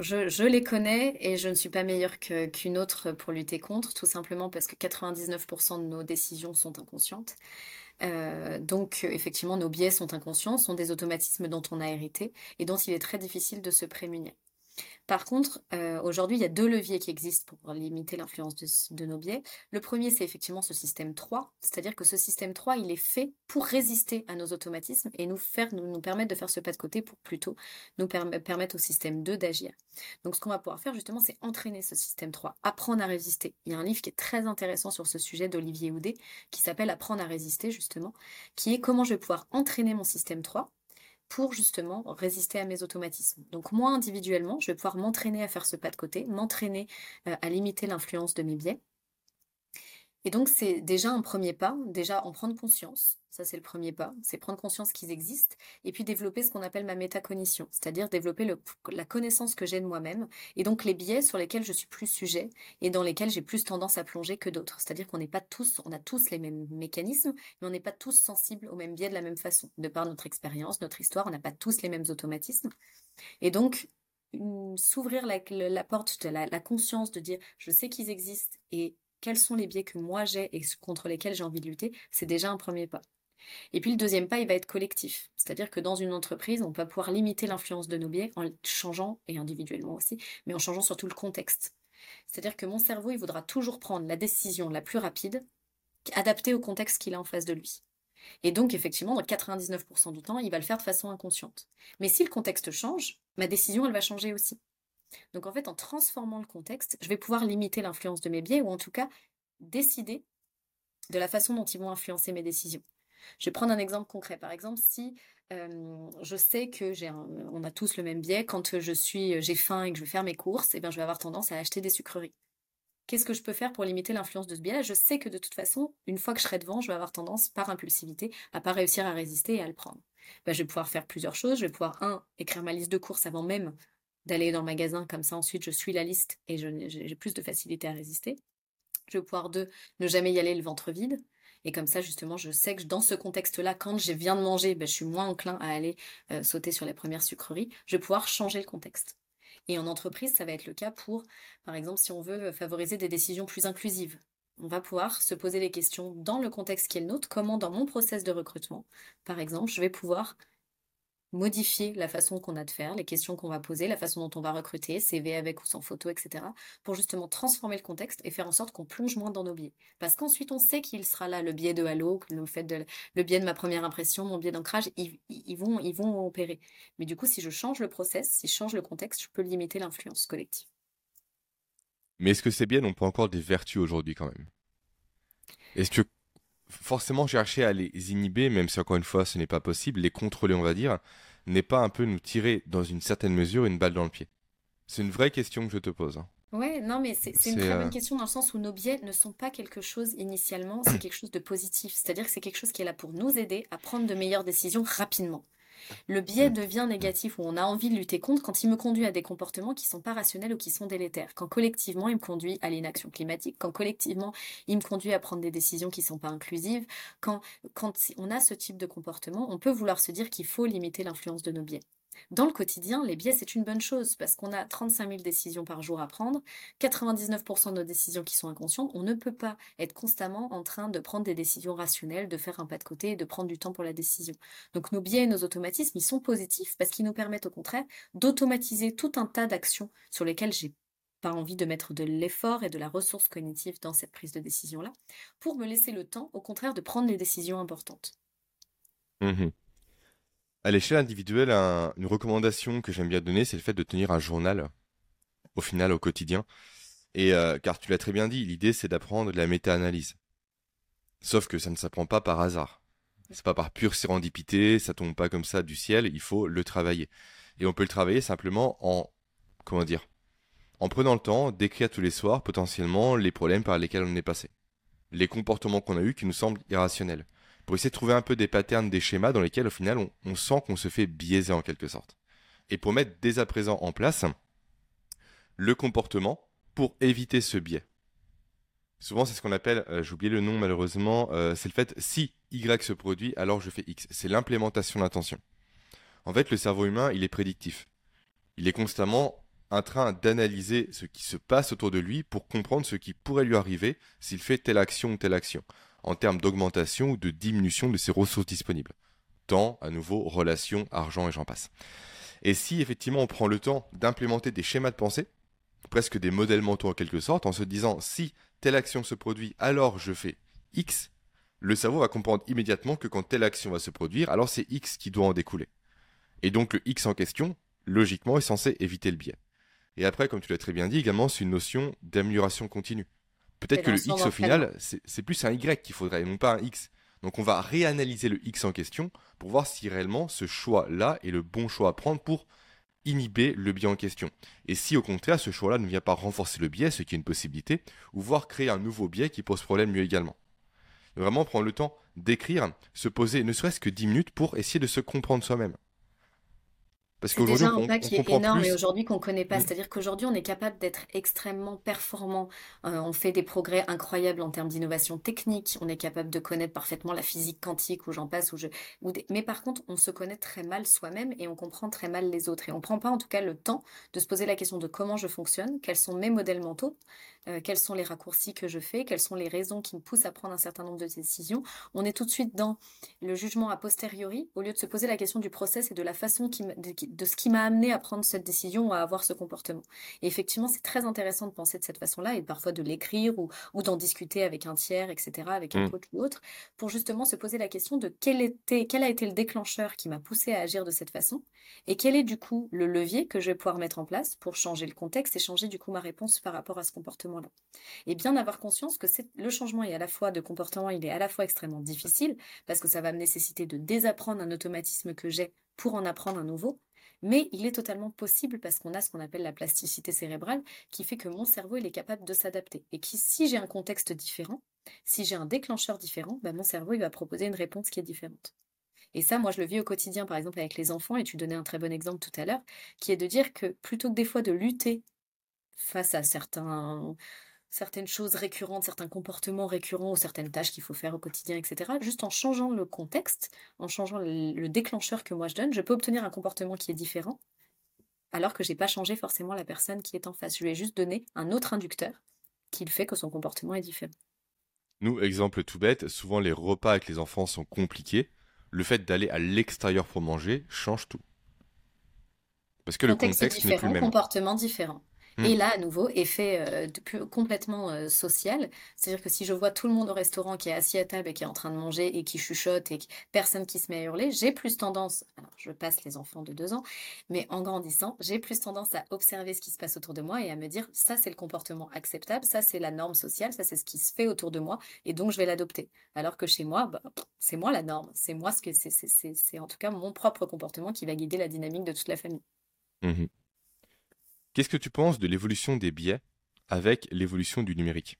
je, les connais et je ne suis pas meilleure qu'une autre pour lutter contre, tout simplement parce que 99% de nos décisions sont inconscientes. Euh, donc, effectivement, nos biais sont inconscients, sont des automatismes dont on a hérité et dont il est très difficile de se prémunir. Par contre, euh, aujourd'hui, il y a deux leviers qui existent pour limiter l'influence de, nos biais. Le premier, c'est effectivement ce système 3, c'est-à-dire que ce système 3, il est fait pour résister à nos automatismes et nous, permettre de faire ce pas de côté pour plutôt nous permettre au système 2 d'agir. Donc ce qu'on va pouvoir faire justement, c'est entraîner ce système 3, apprendre à résister. Il y a un livre qui est très intéressant sur ce sujet d'Olivier Houdet qui s'appelle Apprendre à résister justement, qui est comment je vais pouvoir entraîner mon système 3 pour justement résister à mes automatismes. Donc moi individuellement, je vais pouvoir m'entraîner à faire ce pas de côté, m'entraîner euh, à limiter l'influence de mes biais et donc, c'est déjà un premier pas, déjà en prendre conscience. Ça, c'est le premier pas. C'est prendre conscience qu'ils existent et puis développer ce qu'on appelle ma métacognition, c'est-à-dire développer la connaissance que j'ai de moi-même et donc les biais sur lesquels je suis plus sujet et dans lesquels j'ai plus tendance à plonger que d'autres. C'est-à-dire qu'on n'est pas tous, on a tous les mêmes mécanismes, mais on n'est pas tous sensibles aux mêmes biais de la même façon. De par notre expérience, notre histoire, on n'a pas tous les mêmes automatismes. Et donc, s'ouvrir la, porte de la, la conscience de dire je sais qu'ils existent et quels sont les biais que moi j'ai et contre lesquels j'ai envie de lutter, c'est déjà un premier pas. Et puis le deuxième pas, il va être collectif. C'est-à-dire que dans une entreprise, on va pouvoir limiter l'influence de nos biais en changeant, et individuellement aussi, mais en changeant surtout le contexte. C'est-à-dire que mon cerveau, il voudra toujours prendre la décision la plus rapide, adaptée au contexte qu'il a en face de lui. Et donc, effectivement, dans 99% du temps, il va le faire de façon inconsciente. Mais si le contexte change, ma décision, elle va changer aussi. Donc, en fait, en transformant le contexte, je vais pouvoir limiter l'influence de mes biais ou en tout cas décider de la façon dont ils vont influencer mes décisions. Je vais prendre un exemple concret. Par exemple, si je sais que j'ai on a tous le même biais, quand je suis, j'ai faim et que je vais faire mes courses, eh bien, je vais avoir tendance à acheter des sucreries. Qu'est-ce que je peux faire pour limiter l'influence de ce biais-là? Je sais que de toute façon, une fois que je serai devant, je vais avoir tendance, par impulsivité, à pas réussir à résister et à le prendre. Ben, je vais pouvoir faire plusieurs choses. Je vais pouvoir, un, écrire ma liste de courses avant même d'aller dans le magasin, comme ça ensuite je suis la liste et j'ai plus de facilité à résister. Je vais pouvoir, deux, ne jamais y aller le ventre vide. Et comme ça, justement, je sais que dans ce contexte-là, quand je viens de manger, ben, je suis moins enclin à aller euh, sauter sur les premières sucreries. Je vais pouvoir changer le contexte. Et en entreprise, ça va être le cas pour, par exemple, si on veut favoriser des décisions plus inclusives. On va pouvoir se poser les questions dans le contexte qui est le nôtre, comment dans mon process de recrutement, par exemple, je vais pouvoir modifier la façon qu'on a de faire, les questions qu'on va poser, la façon dont on va recruter, CV avec ou sans photo, etc., pour justement transformer le contexte et faire en sorte qu'on plonge moins dans nos biais. Parce qu'ensuite, on sait qu'il sera là, le biais de halo, le biais de ma première impression, mon biais d'ancrage, ils, vont, ils vont opérer. Mais du coup, si je change le process, si je change le contexte, je peux limiter l'influence collective. Mais est-ce que ces biais n'ont pas encore des vertus aujourd'hui quand même? Est-ce que forcément chercher à les inhiber, même si encore une fois ce n'est pas possible, les contrôler, on va dire, n'est pas un peu nous tirer dans une certaine mesure une balle dans le pied C'est une vraie question que je te pose. Hein. Ouais, non, mais c'est une très bonne euh, question dans le sens où nos biais ne sont pas quelque chose initialement, c'est quelque chose de positif. C'est-à-dire que c'est quelque chose qui est là pour nous aider à prendre de meilleures décisions rapidement. Le biais devient négatif ou on a envie de lutter contre quand il me conduit à des comportements qui sont pas rationnels ou qui sont délétères. Quand collectivement il me conduit à l'inaction climatique, quand collectivement il me conduit à prendre des décisions qui sont pas inclusives, quand, quand on a ce type de comportement, on peut vouloir se dire qu'il faut limiter l'influence de nos biais. Dans le quotidien, les biais, c'est une bonne chose parce qu'on a 35 000 décisions par jour à prendre, 99% de nos décisions qui sont inconscientes. On ne peut pas être constamment en train de prendre des décisions rationnelles, de faire un pas de côté de prendre du temps pour la décision. Donc nos biais et nos automatismes, ils sont positifs parce qu'ils nous permettent au contraire d'automatiser tout un tas d'actions sur lesquelles j'ai pas envie de mettre de l'effort et de la ressource cognitive dans cette prise de décision-là, pour me laisser le temps, au contraire, de prendre les décisions importantes. Mmh à l'échelle individuelle, une recommandation que j'aime bien donner, c'est le fait de tenir un journal, au final, au quotidien. Et euh, car tu l'as très bien dit, l'idée c'est d'apprendre de la méta-analyse. Sauf que ça ne s'apprend pas par hasard. C'est pas par pure sérendipité, ça tombe pas comme ça du ciel, il faut le travailler. Et on peut le travailler simplement en, comment dire, en prenant le temps d'écrire tous les soirs potentiellement les problèmes par lesquels on est passé. Les comportements qu'on a eus qui nous semblent irrationnels pour essayer de trouver un peu des patterns, des schémas dans lesquels au final on, sent qu'on se fait biaiser en quelque sorte. Et pour mettre dès à présent en place le comportement pour éviter ce biais. Souvent, c'est ce qu'on appelle, euh, j'ai oublié le nom malheureusement, euh, c'est le fait si Y se produit, alors je fais X. C'est l'implémentation d'intention. En fait, le cerveau humain, il est prédictif. Il est constamment en train d'analyser ce qui se passe autour de lui pour comprendre ce qui pourrait lui arriver s'il fait telle action ou telle action en termes d'augmentation ou de diminution de ses ressources disponibles. Temps, à nouveau, relations, argent et j'en passe. Et si effectivement on prend le temps d'implémenter des schémas de pensée, presque des modèles mentaux en quelque sorte, en se disant si telle action se produit, alors je fais X, le cerveau va comprendre immédiatement que quand telle action va se produire, alors c'est X qui doit en découler. Et donc le X en question, logiquement, est censé éviter le biais. Et après, comme tu l'as très bien dit également, c'est une notion d'amélioration continue. Peut-être que le X au final, c'est plus un Y qu'il faudrait, et non pas un X. Donc on va réanalyser le X en question pour voir si réellement ce choix-là est le bon choix à prendre pour inhiber le biais en question. Et si au contraire ce choix-là ne vient pas renforcer le biais, ce qui est une possibilité, ou voir créer un nouveau biais qui pose problème mieux également. Vraiment prendre le temps d'écrire, se poser ne serait-ce que 10 minutes pour essayer de se comprendre soi-même. Parce c'est déjà un pas qui est énorme et aujourd'hui qu'on ne connaît pas. Mm. C'est-à-dire qu'aujourd'hui, on est capable d'être extrêmement performant. Euh, on fait des progrès incroyables en termes d'innovation technique. On est capable de connaître parfaitement la physique quantique ou j'en passe. Ou je... Mais par contre, on se connaît très mal soi-même et on comprend très mal les autres. Et on ne prend pas en tout cas le temps de se poser la question de comment je fonctionne, quels sont mes modèles mentaux, euh, quels sont les raccourcis que je fais, quelles sont les raisons qui me poussent à prendre un certain nombre de décisions. On est tout de suite dans le jugement a posteriori au lieu de se poser la question du process et de la façon qui, de ce qui m'a amené à prendre cette décision ou à avoir ce comportement. Et effectivement, c'est très intéressant de penser de cette façon-là et parfois de l'écrire ou, d'en discuter avec un tiers, etc., avec un mmh. coach ou autre, pour justement se poser la question de quel, était, quel a été le déclencheur qui m'a poussé à agir de cette façon et quel est du coup le levier que je vais pouvoir mettre en place pour changer le contexte et changer du coup ma réponse par rapport à ce Et bien avoir conscience que le changement est à la fois de comportement, il est à la fois extrêmement difficile parce que ça va me nécessiter de désapprendre un automatisme que j'ai pour en apprendre un nouveau, mais il est totalement possible parce qu'on a ce qu'on appelle la plasticité cérébrale qui fait que mon cerveau il est capable de s'adapter et qui si j'ai un contexte différent, si j'ai un déclencheur différent, ben mon cerveau il va proposer une réponse qui est différente. Et ça, moi, je le vis au quotidien, par exemple, avec les enfants, et tu donnais un très bon exemple tout à l'heure, qui est de dire que plutôt que des fois de lutter face à certains, certaines choses récurrentes, certains comportements récurrents ou certaines tâches qu'il faut faire au quotidien, etc. Juste en changeant le contexte, en changeant le, déclencheur que moi je donne, je peux obtenir un comportement qui est différent, alors que je n'ai pas changé forcément la personne qui est en face. Je lui ai juste donné un autre inducteur qui fait que son comportement est différent. Nous, exemple tout bête, souvent les repas avec les enfants sont compliqués. Le fait d'aller à l'extérieur pour manger change tout. Parce que le contexte n'est plus le même. Comportement différent. Mmh. Et là, à nouveau, effet euh, complètement euh, social. C'est-à-dire que si je vois tout le monde au restaurant qui est assis à table et qui est en train de manger et qui chuchote et personne qui se met à hurler, j'ai plus tendance, alors je passe les enfants de deux ans, mais en grandissant, j'ai plus tendance à observer ce qui se passe autour de moi et à me dire, ça c'est le comportement acceptable, ça c'est la norme sociale, ça c'est ce qui se fait autour de moi et donc je vais l'adopter. Alors que chez moi, bah, c'est moi la norme, c'est moi ce que c'est, c'est en tout cas mon propre comportement qui va guider la dynamique de toute la famille. Mmh Qu'est-ce que tu penses de l'évolution des biais avec l'évolution du numérique?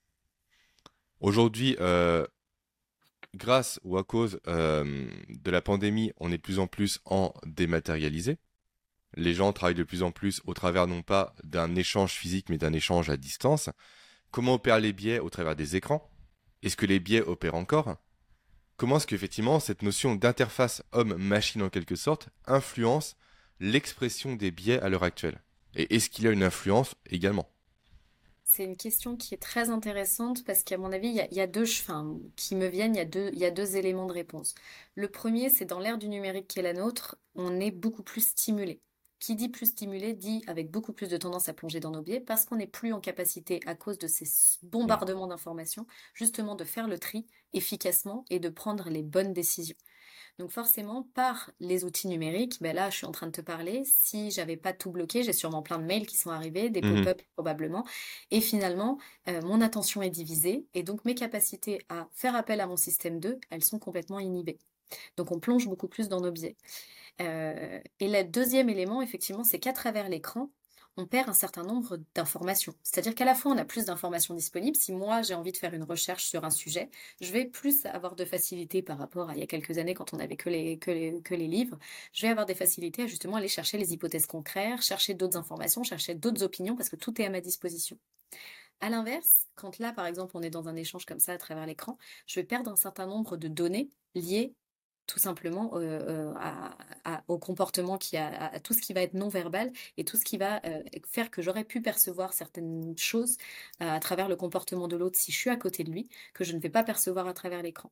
Aujourd'hui, euh, grâce ou à cause euh, de la pandémie, on est de plus en plus en dématérialisé. Les gens travaillent de plus en plus au travers non pas d'un échange physique, mais d'un échange à distance. Comment opèrent les biais au travers des écrans? Est-ce que les biais opèrent encore? Comment est-ce qu'effectivement cette notion d'interface homme-machine en quelque sorte influence l'expression des biais à l'heure actuelle? Et est-ce qu'il a une influence également? C'est une question qui est très intéressante parce qu'à mon avis, il y a, deux, enfin, qui me viennent, il y, il y a deux éléments de réponse. Le premier, c'est dans l'ère du numérique qui est la nôtre, on est beaucoup plus stimulé. Qui dit plus stimulé dit avec beaucoup plus de tendance à plonger dans nos biais parce qu'on n'est plus en capacité, à cause de ces bombardements d'informations, justement de faire le tri efficacement et de prendre les bonnes décisions. Donc forcément, par les outils numériques, ben là, je suis en train de te parler. Si j'avais pas tout bloqué, j'ai sûrement plein de mails qui sont arrivés, des mmh pop-up probablement. Et finalement, euh, mon attention est divisée et donc mes capacités à faire appel à mon système 2, elles sont complètement inhibées. Donc on plonge beaucoup plus dans nos biais. Euh, et le deuxième élément, effectivement, c'est qu'à travers l'écran, on perd un certain nombre d'informations. C'est-à-dire qu'à la fois, on a plus d'informations disponibles. Si moi, j'ai envie de faire une recherche sur un sujet, je vais plus avoir de facilité par rapport à il y a quelques années quand on n'avait que les, livres. Je vais avoir des facilités à justement aller chercher les hypothèses concrètes, chercher d'autres informations, chercher d'autres opinions parce que tout est à ma disposition. À l'inverse, quand là, par exemple, on est dans un échange comme ça à travers l'écran, je vais perdre un certain nombre de données liées tout simplement euh, euh, au comportement, qui a, à, tout ce qui va être non verbal et tout ce qui va euh, faire que j'aurais pu percevoir certaines choses à travers le comportement de l'autre si je suis à côté de lui, que je ne vais pas percevoir à travers l'écran.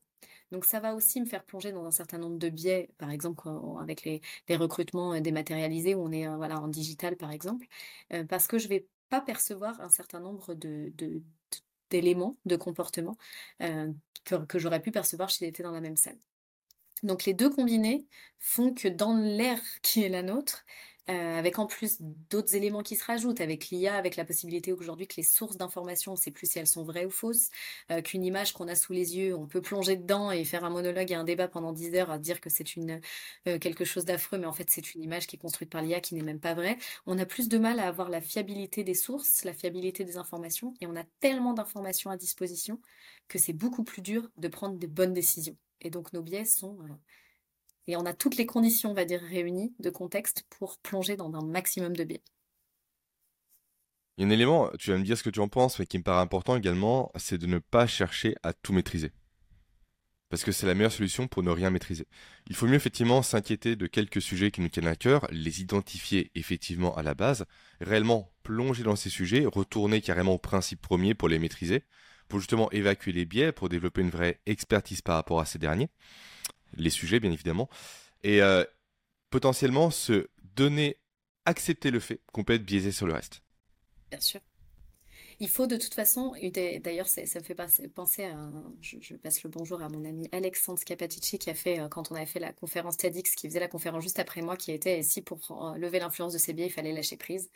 Donc ça va aussi me faire plonger dans un certain nombre de biais, par exemple avec les, recrutements dématérialisés où on est voilà, en digital par exemple, parce que je vais pas percevoir un certain nombre d'éléments de comportement que, que j'aurais pu percevoir si j'étais dans la même salle. Donc les deux combinés font que dans l'ère qui est la nôtre, euh, avec en plus d'autres éléments qui se rajoutent, avec l'IA, avec la possibilité aujourd'hui que les sources d'informations, on ne sait plus si elles sont vraies ou fausses, euh, qu'une image qu'on a sous les yeux, on peut plonger dedans et faire un monologue et un débat pendant 10 heures à dire que c'est une euh, quelque chose d'affreux, mais en fait c'est une image qui est construite par l'IA qui n'est même pas vraie. On a plus de mal à avoir la fiabilité des sources, la fiabilité des informations, et on a tellement d'informations à disposition que c'est beaucoup plus dur de prendre des bonnes décisions. Et donc nos biais sont... Euh, et on a toutes les conditions, on va dire, réunies de contexte pour plonger dans un maximum de biais. Il y a un élément, tu vas me dire ce que tu en penses, mais qui me paraît important également, c'est de ne pas chercher à tout maîtriser. Parce que c'est la meilleure solution pour ne rien maîtriser. Il faut mieux effectivement s'inquiéter de quelques sujets qui nous tiennent à cœur, les identifier effectivement à la base, réellement plonger dans ces sujets, retourner carrément au principe premier pour les maîtriser, pour justement évacuer les biais, pour développer une vraie expertise par rapport à ces derniers, les sujets bien évidemment, et euh, potentiellement se donner, accepter le fait qu'on peut être biaisé sur le reste. Bien sûr. Il faut de toute façon, d'ailleurs, ça, me fait penser à, je, passe le bonjour à mon ami Alexandre Scapatici qui a fait, euh, quand on avait fait la conférence TEDx, qui faisait la conférence juste après moi, qui était ici pour euh, lever l'influence de ses biais, il fallait lâcher prise.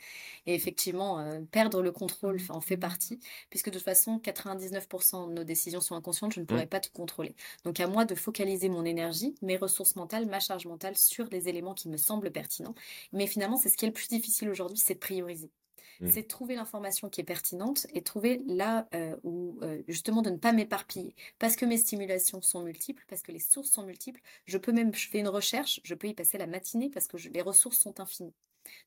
Et effectivement, euh, perdre le contrôle en fait partie, puisque de toute façon, 99% de nos décisions sont inconscientes, je ne pourrais mmh. pas tout contrôler. Donc à moi de focaliser mon énergie, mes ressources mentales, ma charge mentale sur les éléments qui me semblent pertinents. Mais finalement, c'est ce qui est le plus difficile aujourd'hui, c'est de prioriser. Mmh. c'est trouver l'information qui est pertinente et trouver là euh, où euh, justement de ne pas m'éparpiller parce que mes stimulations sont multiples, parce que les sources sont multiples. Je peux même, je fais une recherche, je peux y passer la matinée parce que les ressources sont infinies.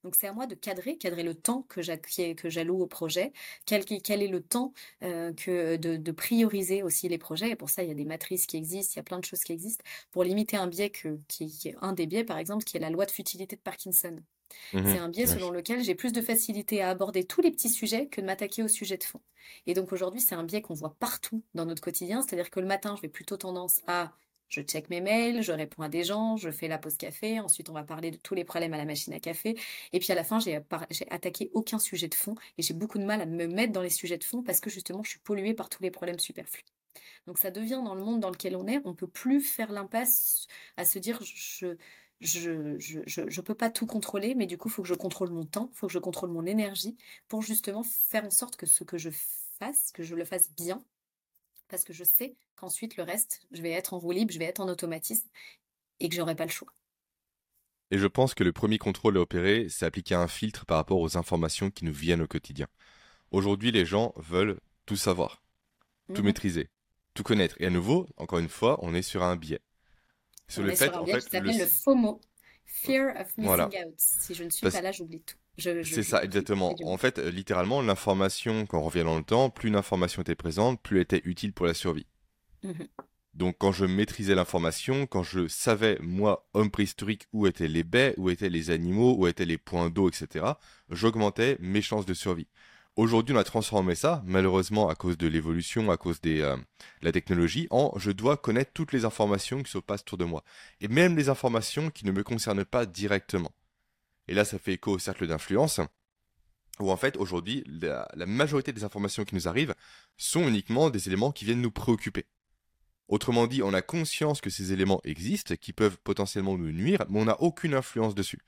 Donc c'est à moi de cadrer, cadrer le temps que j'alloue au projet, quel, est le temps euh, que de, prioriser aussi les projets. Et pour ça, il y a des matrices qui existent, il y a plein de choses qui existent pour limiter un biais qui est un des biais, par exemple, qui est la loi de futilité de Parkinson. Mmh c'est un biais selon lequel j'ai plus de facilité à aborder tous les petits sujets que de m'attaquer au sujet de fond. Et donc aujourd'hui, c'est un biais qu'on voit partout dans notre quotidien, c'est-à-dire que le matin, je vais plutôt tendance à je check mes mails, je réponds à des gens, je fais la pause café, ensuite on va parler de tous les problèmes à la machine à café, et puis à la fin, j'ai attaqué aucun sujet de fond, et j'ai beaucoup de mal à me mettre dans les sujets de fond parce que justement, je suis polluée par tous les problèmes superflus. Donc ça devient dans le monde dans lequel on est, on peut plus faire l'impasse à se dire je, je ne peux pas tout contrôler, mais du coup, il faut que je contrôle mon temps, il faut que je contrôle mon énergie pour justement faire en sorte que ce que je fasse, que je le fasse bien, parce que je sais qu'ensuite, le reste, je vais être en roue libre, je vais être en automatisme et que j'aurai pas le choix. Et je pense que le premier contrôle à opérer, c'est appliquer un filtre par rapport aux informations qui nous viennent au quotidien. Aujourd'hui, les gens veulent tout savoir, tout mmh maîtriser, tout connaître. Et à nouveau, encore une fois, on est sur un biais. Sur le fait, en fait, qui s'appelle le... FOMO, Fear of Missing Out. Si je ne suis pas là, j'oublie tout. C'est ça, exactement. En fait, littéralement, l'information, quand on revient dans le temps, plus l'information était présente, plus elle était utile pour la survie. Mhm. Donc, quand je maîtrisais l'information, quand je savais, moi, homme préhistorique, où étaient les baies, où étaient les animaux, où étaient les points d'eau, etc., j'augmentais mes chances de survie. Aujourd'hui, on a transformé ça, malheureusement à cause de l'évolution, à cause de euh, la technologie, en je dois connaître toutes les informations qui se passent autour de moi. Et même les informations qui ne me concernent pas directement. Et là, ça fait écho au cercle d'influence, où en fait, aujourd'hui, la, majorité des informations qui nous arrivent sont uniquement des éléments qui viennent nous préoccuper. Autrement dit, on a conscience que ces éléments existent, qui peuvent potentiellement nous nuire, mais on n'a aucune influence dessus.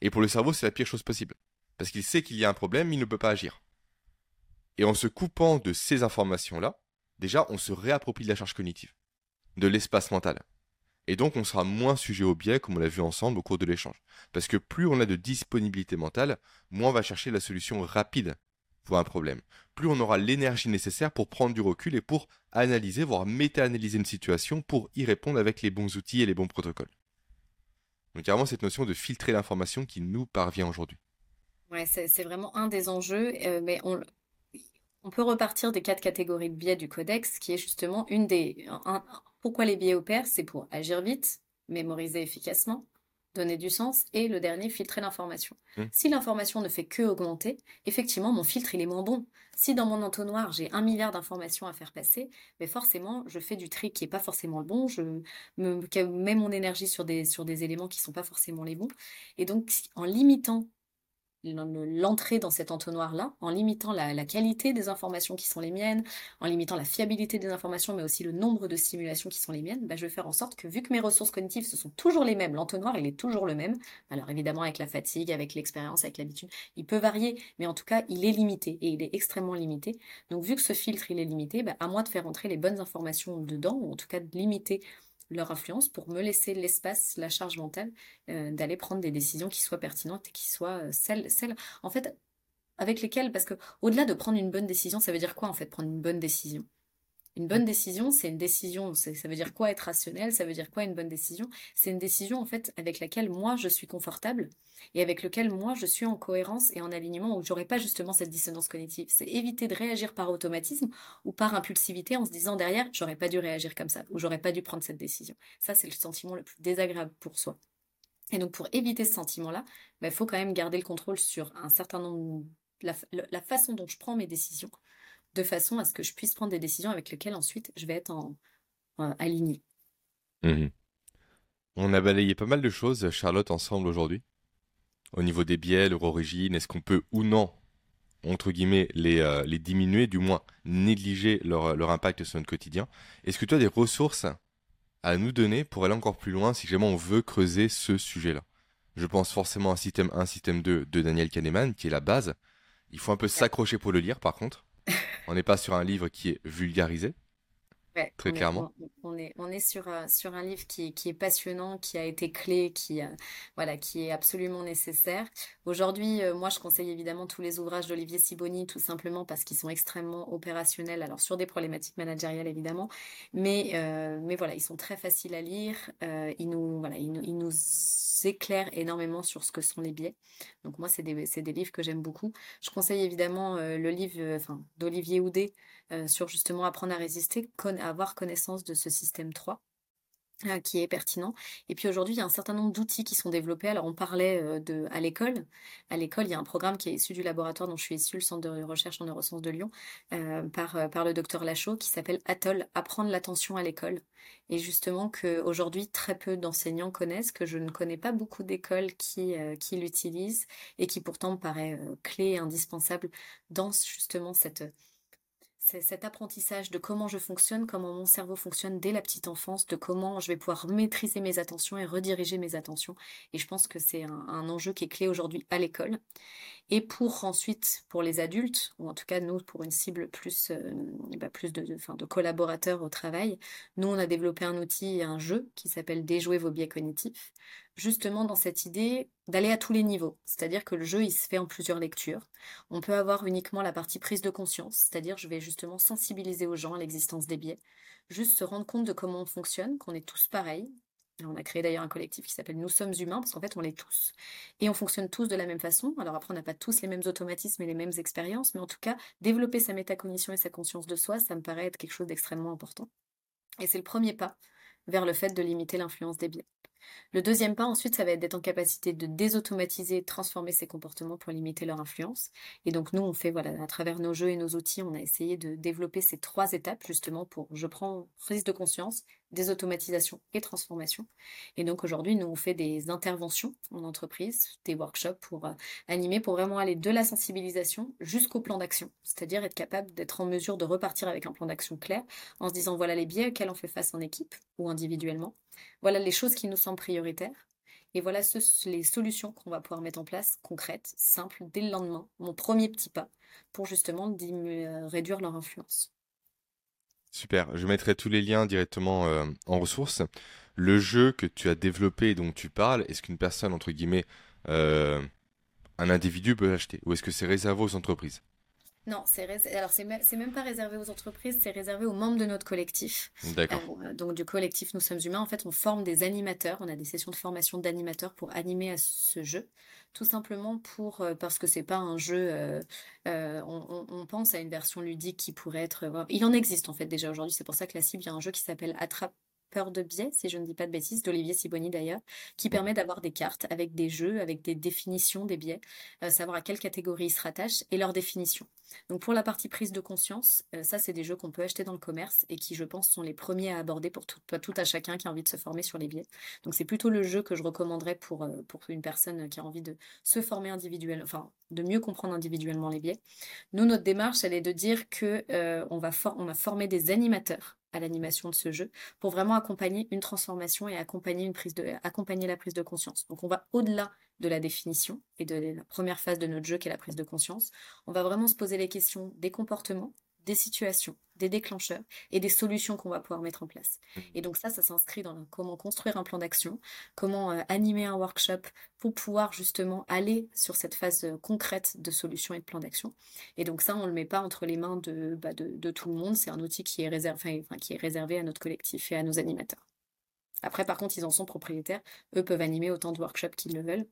Et pour le cerveau, c'est la pire chose possible. Parce qu'il sait qu'il y a un problème, mais il ne peut pas agir. Et en se coupant de ces informations-là, déjà, on se réapproprie de la charge cognitive, de l'espace mental. Et donc, on sera moins sujet au biais, comme on l'a vu ensemble au cours de l'échange. Parce que plus on a de disponibilité mentale, moins on va chercher la solution rapide pour un problème. Plus on aura l'énergie nécessaire pour prendre du recul et pour analyser, voire méta-analyser une situation pour y répondre avec les bons outils et les bons protocoles. Donc, il y a vraiment cette notion de filtrer l'information qui nous parvient aujourd'hui. Ouais, c'est vraiment un des enjeux, euh, mais on, on peut repartir des quatre catégories de biais du codex, qui est justement une des... pourquoi les biais opèrent C'est pour agir vite, mémoriser efficacement, donner du sens, et le dernier, filtrer l'information. Mmh. Si l'information ne fait que augmenter, effectivement, mon filtre, il est moins bon. Si dans mon entonnoir, j'ai un milliard d'informations à faire passer, mais forcément, je fais du tri qui n'est pas forcément le bon, je me, mets mon énergie sur des, sur des éléments qui ne sont pas forcément les bons. Et donc, en limitant l'entrée dans cet entonnoir-là, en limitant la, qualité des informations qui sont les miennes, en limitant la fiabilité des informations, mais aussi le nombre de simulations qui sont les miennes, bah, je vais faire en sorte que vu que mes ressources cognitives, ce sont toujours les mêmes, l'entonnoir, il est toujours le même, alors évidemment avec la fatigue, avec l'expérience, avec l'habitude, il peut varier, mais en tout cas, il est limité, et il est extrêmement limité. Donc vu que ce filtre, il est limité, bah, à moi de faire entrer les bonnes informations dedans, ou en tout cas de limiter leur influence pour me laisser l'espace, la charge mentale euh, d'aller prendre des décisions qui soient pertinentes et qui soient euh, celles, celles, en fait, avec lesquelles, parce que au-delà de prendre une bonne décision, ça veut dire quoi en fait prendre une bonne décision? Une bonne décision, c'est une décision, ça veut dire quoi être rationnel, ça veut dire quoi une bonne décision? C'est une décision en fait avec laquelle moi je suis confortable et avec laquelle moi je suis en cohérence et en alignement où j'aurai pas justement cette dissonance cognitive. C'est éviter de réagir par automatisme ou par impulsivité en se disant derrière j'aurais pas dû réagir comme ça ou j'aurais pas dû prendre cette décision. Ça c'est le sentiment le plus désagréable pour soi. Et donc pour éviter ce sentiment-là, il bah, faut quand même garder le contrôle sur un certain nombre, la façon dont je prends mes décisions de façon à ce que je puisse prendre des décisions avec lesquelles ensuite je vais être en, aligné. Mmh on a balayé pas mal de choses, Charlotte, ensemble aujourd'hui. au niveau des biais, leur origine Est-ce qu'on peut ou non, entre guillemets, les, euh, les diminuer, du moins négliger leur, leur impact sur notre quotidien? Est-ce que tu as des ressources à nous donner pour aller encore plus loin si jamais on veut creuser ce sujet-là? Je pense forcément à Système 1, Système 2 de Daniel Kahneman, qui est la base. Il faut un peu s'accrocher pour le lire, par contre. On n'est pas sur un livre qui est vulgarisé. Très on est, clairement. on, est, on est sur, euh, sur un livre qui, qui est passionnant, qui a été clé, qui, euh, voilà, qui est absolument nécessaire. Aujourd'hui, euh, moi, je conseille évidemment tous les ouvrages d'Olivier Siboni, tout simplement parce qu'ils sont extrêmement opérationnels, alors sur des problématiques managériales évidemment, mais, mais voilà, ils sont très faciles à lire, ils, nous, voilà, ils, nous, ils nous éclairent énormément sur ce que sont les biais. Donc moi, c'est des, des livres que j'aime beaucoup. Je conseille évidemment le livre enfin, d'Olivier Houdet, euh, sur justement apprendre à résister, avoir connaissance de ce système 3 euh, qui est pertinent. Et puis aujourd'hui, il y a un certain nombre d'outils qui sont développés. Alors on parlait euh, de à l'école. À l'école, il y a un programme qui est issu du laboratoire dont je suis issue, le Centre de recherche en neurosciences de Lyon, par, par le docteur Lachaud, qui s'appelle ATOL, Apprendre l'attention à l'école. Et justement qu'aujourd'hui, très peu d'enseignants connaissent, que je ne connais pas beaucoup d'écoles qui, qui l'utilisent et qui pourtant me paraît clé et indispensable dans justement cette c'est cet apprentissage de comment je fonctionne, comment mon cerveau fonctionne dès la petite enfance, de comment je vais pouvoir maîtriser mes attentions et rediriger mes attentions. Et je pense que c'est un, enjeu qui est clé aujourd'hui à l'école. Et pour ensuite, pour les adultes, ou en tout cas nous, pour une cible plus, euh, bah, plus de, collaborateurs au travail, nous, on a développé un outil, un jeu qui s'appelle Déjouer vos biais cognitifs, justement dans cette idée d'aller à tous les niveaux. C'est-à-dire que le jeu, il se fait en plusieurs lectures. On peut avoir uniquement la partie prise de conscience, c'est-à-dire je vais justement sensibiliser aux gens à l'existence des biais, juste se rendre compte de comment on fonctionne, qu'on est tous pareils. On a créé d'ailleurs un collectif qui s'appelle Nous sommes humains, parce qu'en fait, on l'est tous. Et on fonctionne tous de la même façon. Alors après, on n'a pas tous les mêmes automatismes et les mêmes expériences, mais en tout cas, développer sa métacognition et sa conscience de soi, ça me paraît être quelque chose d'extrêmement important. Et c'est le premier pas vers le fait de limiter l'influence des biais. Le deuxième pas, ensuite, ça va être d'être en capacité de désautomatiser, de transformer ces comportements pour limiter leur influence. Et donc, nous, on fait, voilà, à travers nos jeux et nos outils, on a essayé de développer ces trois étapes, justement, pour je prends prise de conscience, des automatisations et transformation. Et donc aujourd'hui, nous on fait des interventions en entreprise, des workshops pour euh, animer, pour vraiment aller de la sensibilisation jusqu'au plan d'action, c'est-à-dire être capable d'être en mesure de repartir avec un plan d'action clair en se disant voilà les biais auxquels on fait face en équipe ou individuellement, voilà les choses qui nous semblent prioritaires. Et voilà les solutions qu'on va pouvoir mettre en place, concrètes, simples, dès le lendemain, mon premier petit pas, pour justement euh, réduire leur influence. Super, je mettrai tous les liens directement euh, en ressources. Le jeu que tu as développé et dont tu parles, est-ce qu'une personne, entre guillemets, euh, un individu peut l'acheter? Ou est-ce que c'est réservé aux entreprises? Non, c'est alors c'est même pas réservé aux entreprises, c'est réservé aux membres de notre collectif. D'accord. Euh, donc du collectif Nous sommes humains, en fait, on forme des animateurs, on a des sessions de formation d'animateurs pour animer à ce jeu, tout simplement pour euh, parce que c'est pas un jeu. Euh, on, on, pense à une version ludique qui pourrait être. il en existe en fait déjà aujourd'hui, c'est pour ça que la cible, il y a un jeu qui s'appelle Attrape Peur de biais, si je ne dis pas de bêtises, d'Olivier Siboni d'ailleurs, qui permet d'avoir des cartes avec des jeux, avec des définitions des biais, euh, savoir à quelle catégorie ils se rattachent et leur définition. Donc pour la partie prise de conscience, euh, ça c'est des jeux qu'on peut acheter dans le commerce et qui je pense sont les premiers à aborder pour tout, tout à chacun qui a envie de se former sur les biais. Donc c'est plutôt le jeu que je recommanderais pour, euh, pour une personne qui a envie de se former individuellement, enfin de mieux comprendre individuellement les biais. Nous, notre démarche, elle est de dire que on, va on va former des animateurs à l'animation de ce jeu pour vraiment accompagner une transformation et accompagner, la prise de conscience. Donc on va au-delà de la définition et de la première phase de notre jeu qui est la prise de conscience. On va vraiment se poser les questions des comportements, des situations, des déclencheurs et des solutions qu'on va pouvoir mettre en place. Mmh. Et donc ça, ça s'inscrit dans comment construire un plan d'action, comment euh, animer un workshop pour pouvoir justement aller sur cette phase euh, concrète de solution et de plan d'action. Et donc ça, on ne le met pas entre les mains de, bah, de, de, tout le monde, c'est un outil qui est, réservé, enfin, qui est réservé à notre collectif et à nos animateurs. Après, par contre, ils en sont propriétaires, eux peuvent animer autant de workshops qu'ils le veulent.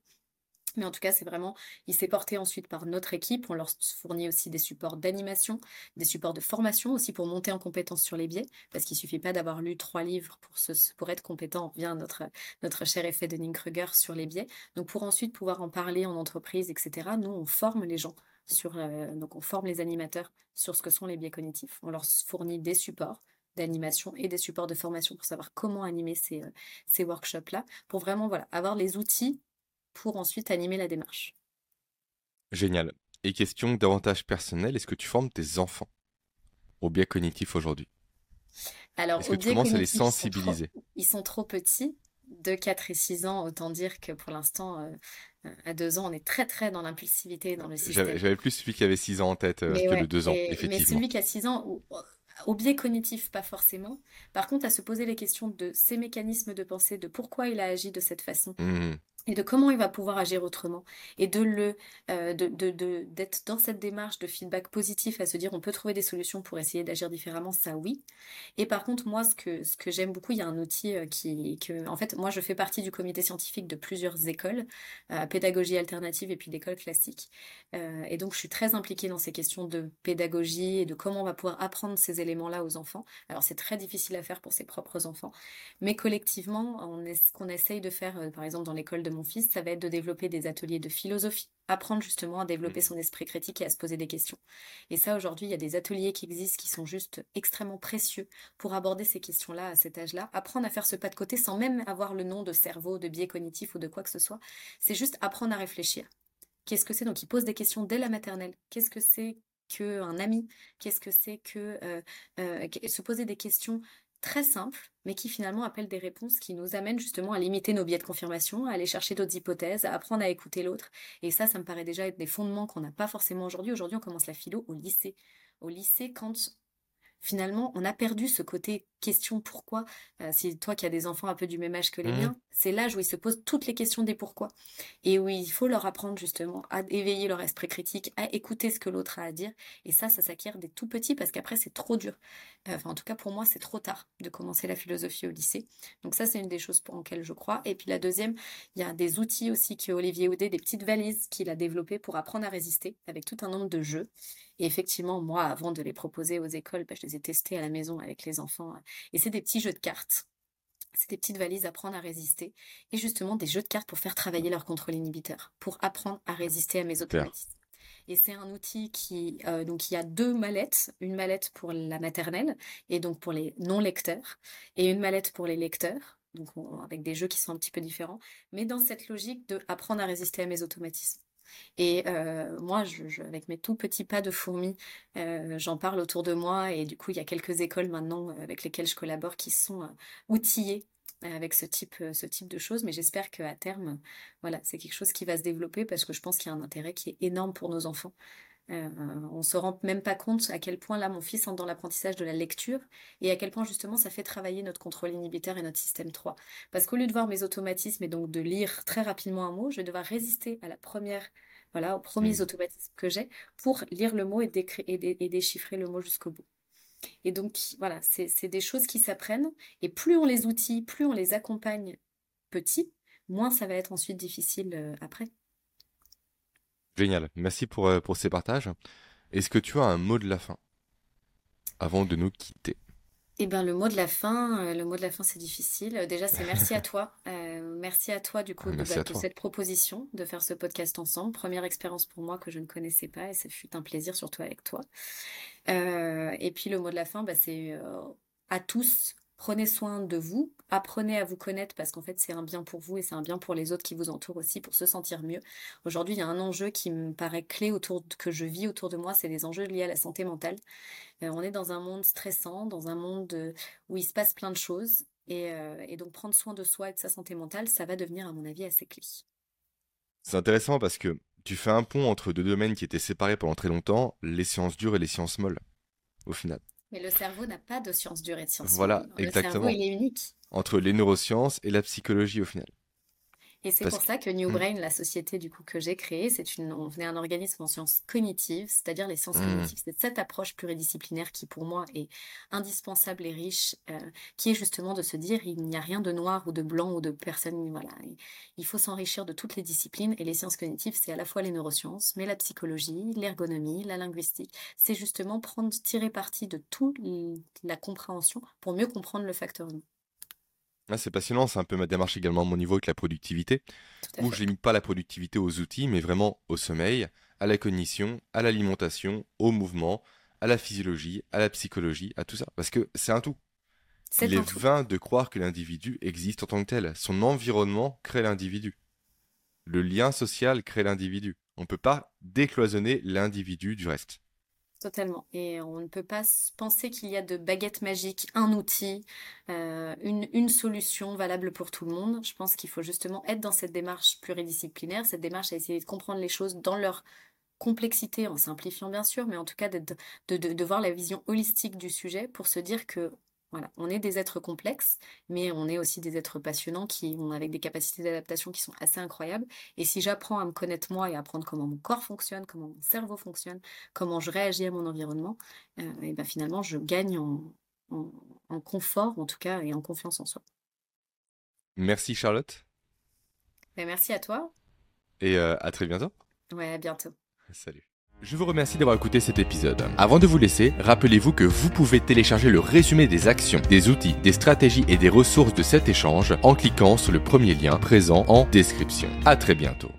Mais en tout cas, c'est vraiment, il s'est porté ensuite par notre équipe. On leur fournit aussi des supports d'animation, des supports de formation aussi pour monter en compétence sur les biais, parce qu'il suffit pas d'avoir lu trois livres pour, pour être compétent. On revient à notre, notre cher effet de Kruger sur les biais. Donc pour ensuite pouvoir en parler en entreprise, etc., nous, on forme les gens. Sur, euh, donc on forme les animateurs sur ce que sont les biais cognitifs. On leur fournit des supports, d'animation et des supports de formation pour savoir comment animer ces, euh, ces workshops-là, pour vraiment voilà, avoir les outils pour ensuite animer la démarche. Génial. Et question davantage personnelle, est-ce que tu formes tes enfants au biais cognitif aujourd'hui? Alors, Est-ce que tu commences à les sensibiliser? ils sont trop petits, de 4 et 6 ans, autant dire que pour l'instant, euh, à 2 ans, on est très très dans l'impulsivité, dans le système. J'avais plus celui qui avait 6 ans en tête euh, que le 2 ans, effectivement. Mais celui qui a 6 ans, au biais cognitif, pas forcément. Par contre, à se poser les questions de ses mécanismes de pensée, de pourquoi il a agi de cette façon. Mmh et de comment il va pouvoir agir autrement et de le euh, de, de, d'être dans cette démarche de feedback positif à se dire on peut trouver des solutions pour essayer d'agir différemment ça oui. Et par contre moi ce que ce que j'aime beaucoup il y a un outil euh, qui que en fait moi je fais partie du comité scientifique de plusieurs écoles euh, pédagogie alternative et puis d'écoles classiques et donc je suis très impliquée dans ces questions de pédagogie et de comment on va pouvoir apprendre ces éléments là aux enfants. Alors c'est très difficile à faire pour ses propres enfants mais collectivement on est ce qu'on essaye de faire par exemple dans l'école de mon fils, ça va être de développer des ateliers de philosophie, apprendre justement à développer mmh. son esprit critique et à se poser des questions. Et ça, aujourd'hui, il y a des ateliers qui existent qui sont juste extrêmement précieux pour aborder ces questions-là à cet âge-là, apprendre à faire ce pas de côté sans même avoir le nom de cerveau, de biais cognitif ou de quoi que ce soit. C'est juste apprendre à réfléchir. Qu'est-ce que c'est? Donc, il pose des questions dès la maternelle. Qu'est-ce que c'est qu'un ami? Qu'est-ce que c'est que euh, euh, se poser des questions très simple, mais qui finalement appelle des réponses qui nous amènent justement à limiter nos biais de confirmation, à aller chercher d'autres hypothèses, à apprendre à écouter l'autre. Et ça, ça me paraît déjà être des fondements qu'on n'a pas forcément aujourd'hui. Aujourd'hui, on commence la philo au lycée. Au lycée, quand finalement, on a perdu ce côté question pourquoi. Euh, si toi qui as des enfants un peu du même âge que les mmh. miens, c'est l'âge où ils se posent toutes les questions des pourquoi. Et où il faut leur apprendre justement à éveiller leur esprit critique, à écouter ce que l'autre a à dire. Et ça, ça s'acquiert des tout petits parce qu'après, c'est trop dur. Euh, enfin, en tout cas, pour moi, c'est trop tard de commencer la philosophie au lycée. Donc ça, c'est une des choses pour lesquelles je crois. Et puis la deuxième, il y a des outils aussi que Olivier Audet, des petites valises qu'il a développées pour apprendre à résister avec tout un nombre de jeux. Et effectivement, moi, avant de les proposer aux écoles, bah, je les ai testés à la maison avec les enfants et c'est des petits jeux de cartes. C'est des petites valises à apprendre à résister. Et justement, des jeux de cartes pour faire travailler leur contrôle inhibiteur, pour apprendre à résister à mes automatismes. Et c'est un outil qui, euh, donc il y a deux mallettes, une mallette pour la maternelle et donc pour les non-lecteurs, et une mallette pour les lecteurs, donc avec des jeux qui sont un petit peu différents, mais dans cette logique de apprendre à résister à mes automatismes. Et euh, moi, je, avec mes tout petits pas de fourmi, euh, j'en parle autour de moi. Et du coup, il y a quelques écoles maintenant euh, avec lesquelles je collabore qui sont outillées avec ce type, ce type de choses. Mais j'espère qu'à terme, voilà, c'est quelque chose qui va se développer parce que je pense qu'il y a un intérêt qui est énorme pour nos enfants. Euh, on se rend même pas compte à quel point là mon fils entre dans l'apprentissage de la lecture et à quel point justement ça fait travailler notre contrôle inhibiteur et notre système 3. Parce qu'au lieu de voir mes automatismes et donc de lire très rapidement un mot, je vais devoir résister à la première, voilà, aux premiers mmh. automatismes que j'ai pour lire le mot et, et, déchiffrer le mot jusqu'au bout. Et donc voilà, c'est des choses qui s'apprennent et plus on les outille, plus on les accompagne petits, moins ça va être ensuite difficile euh, après. Génial. Merci pour, euh, pour ces partages. Est-ce que tu as un mot de la fin avant de nous quitter? Eh bien, le mot de la fin, euh, le mot de la fin, c'est difficile. Déjà, c'est merci à toi. Euh, merci à toi, du coup, de, cette proposition de faire ce podcast ensemble. Première expérience pour moi que je ne connaissais pas et ça fut un plaisir, surtout avec toi. et puis, le mot de la fin, bah, c'est à tous, Prenez soin de vous, apprenez à vous connaître parce qu'en fait c'est un bien pour vous et c'est un bien pour les autres qui vous entourent aussi pour se sentir mieux. Aujourd'hui il y a un enjeu qui me paraît clé autour que je vis autour de moi, c'est les enjeux liés à la santé mentale. Euh, on est dans un monde stressant, dans un monde euh, où il se passe plein de choses euh, et donc prendre soin de soi et de sa santé mentale, ça va devenir à mon avis assez clé. C'est intéressant parce que tu fais un pont entre deux domaines qui étaient séparés pendant très longtemps, les sciences dures et les sciences molles, au final. Mais le cerveau n'a pas de science dure et de science Voilà, exactement. Le cerveau, il est unique. Entre les neurosciences et la psychologie au final. Et c'est pour ça que New hmm. Brain, la société du coup que j'ai créée, c'est une, on venait un organisme en sciences cognitives, c'est-à-dire les sciences hmm. cognitives. C'est cette approche pluridisciplinaire qui pour moi est indispensable et riche, euh, qui est justement de se dire il n'y a rien de noir ou de blanc ou de personne. Voilà, il faut s'enrichir de toutes les disciplines et les sciences cognitives, c'est à la fois les neurosciences, mais la psychologie, l'ergonomie, la linguistique. C'est justement prendre, tirer parti de toute la compréhension pour mieux comprendre le facteur humain. Ah, c'est passionnant, c'est un peu ma démarche également à mon niveau avec la productivité, où je limite pas la productivité aux outils, mais vraiment au sommeil, à la cognition, à l'alimentation, au mouvement, à la physiologie, à la psychologie, à tout ça, parce que c'est un tout. Il est vain de croire que l'individu existe en tant que tel. Son environnement crée l'individu. le lien social crée l'individu. On ne peut pas décloisonner l'individu du reste. Totalement. Et on ne peut pas penser qu'il y a de baguette magique, un outil, euh, une, solution valable pour tout le monde. Je pense qu'il faut justement être dans cette démarche pluridisciplinaire, cette démarche à essayer de comprendre les choses dans leur complexité, en simplifiant bien sûr, mais en tout cas de voir la vision holistique du sujet pour se dire que voilà, on est des êtres complexes, mais on est aussi des êtres passionnants qui ont avec des capacités d'adaptation qui sont assez incroyables. Et si j'apprends à me connaître moi et à apprendre comment mon corps fonctionne, comment mon cerveau fonctionne, comment je réagis à mon environnement, euh, et ben finalement je gagne en, confort en tout cas et en confiance en soi. Merci Charlotte. Ben, merci à toi. Et euh, à très bientôt. Ouais, à bientôt. Salut. Je vous remercie d'avoir écouté cet épisode. Avant de vous laisser, rappelez-vous que vous pouvez télécharger le résumé des actions, des outils, des stratégies et des ressources de cet échange en cliquant sur le premier lien présent en description. À très bientôt.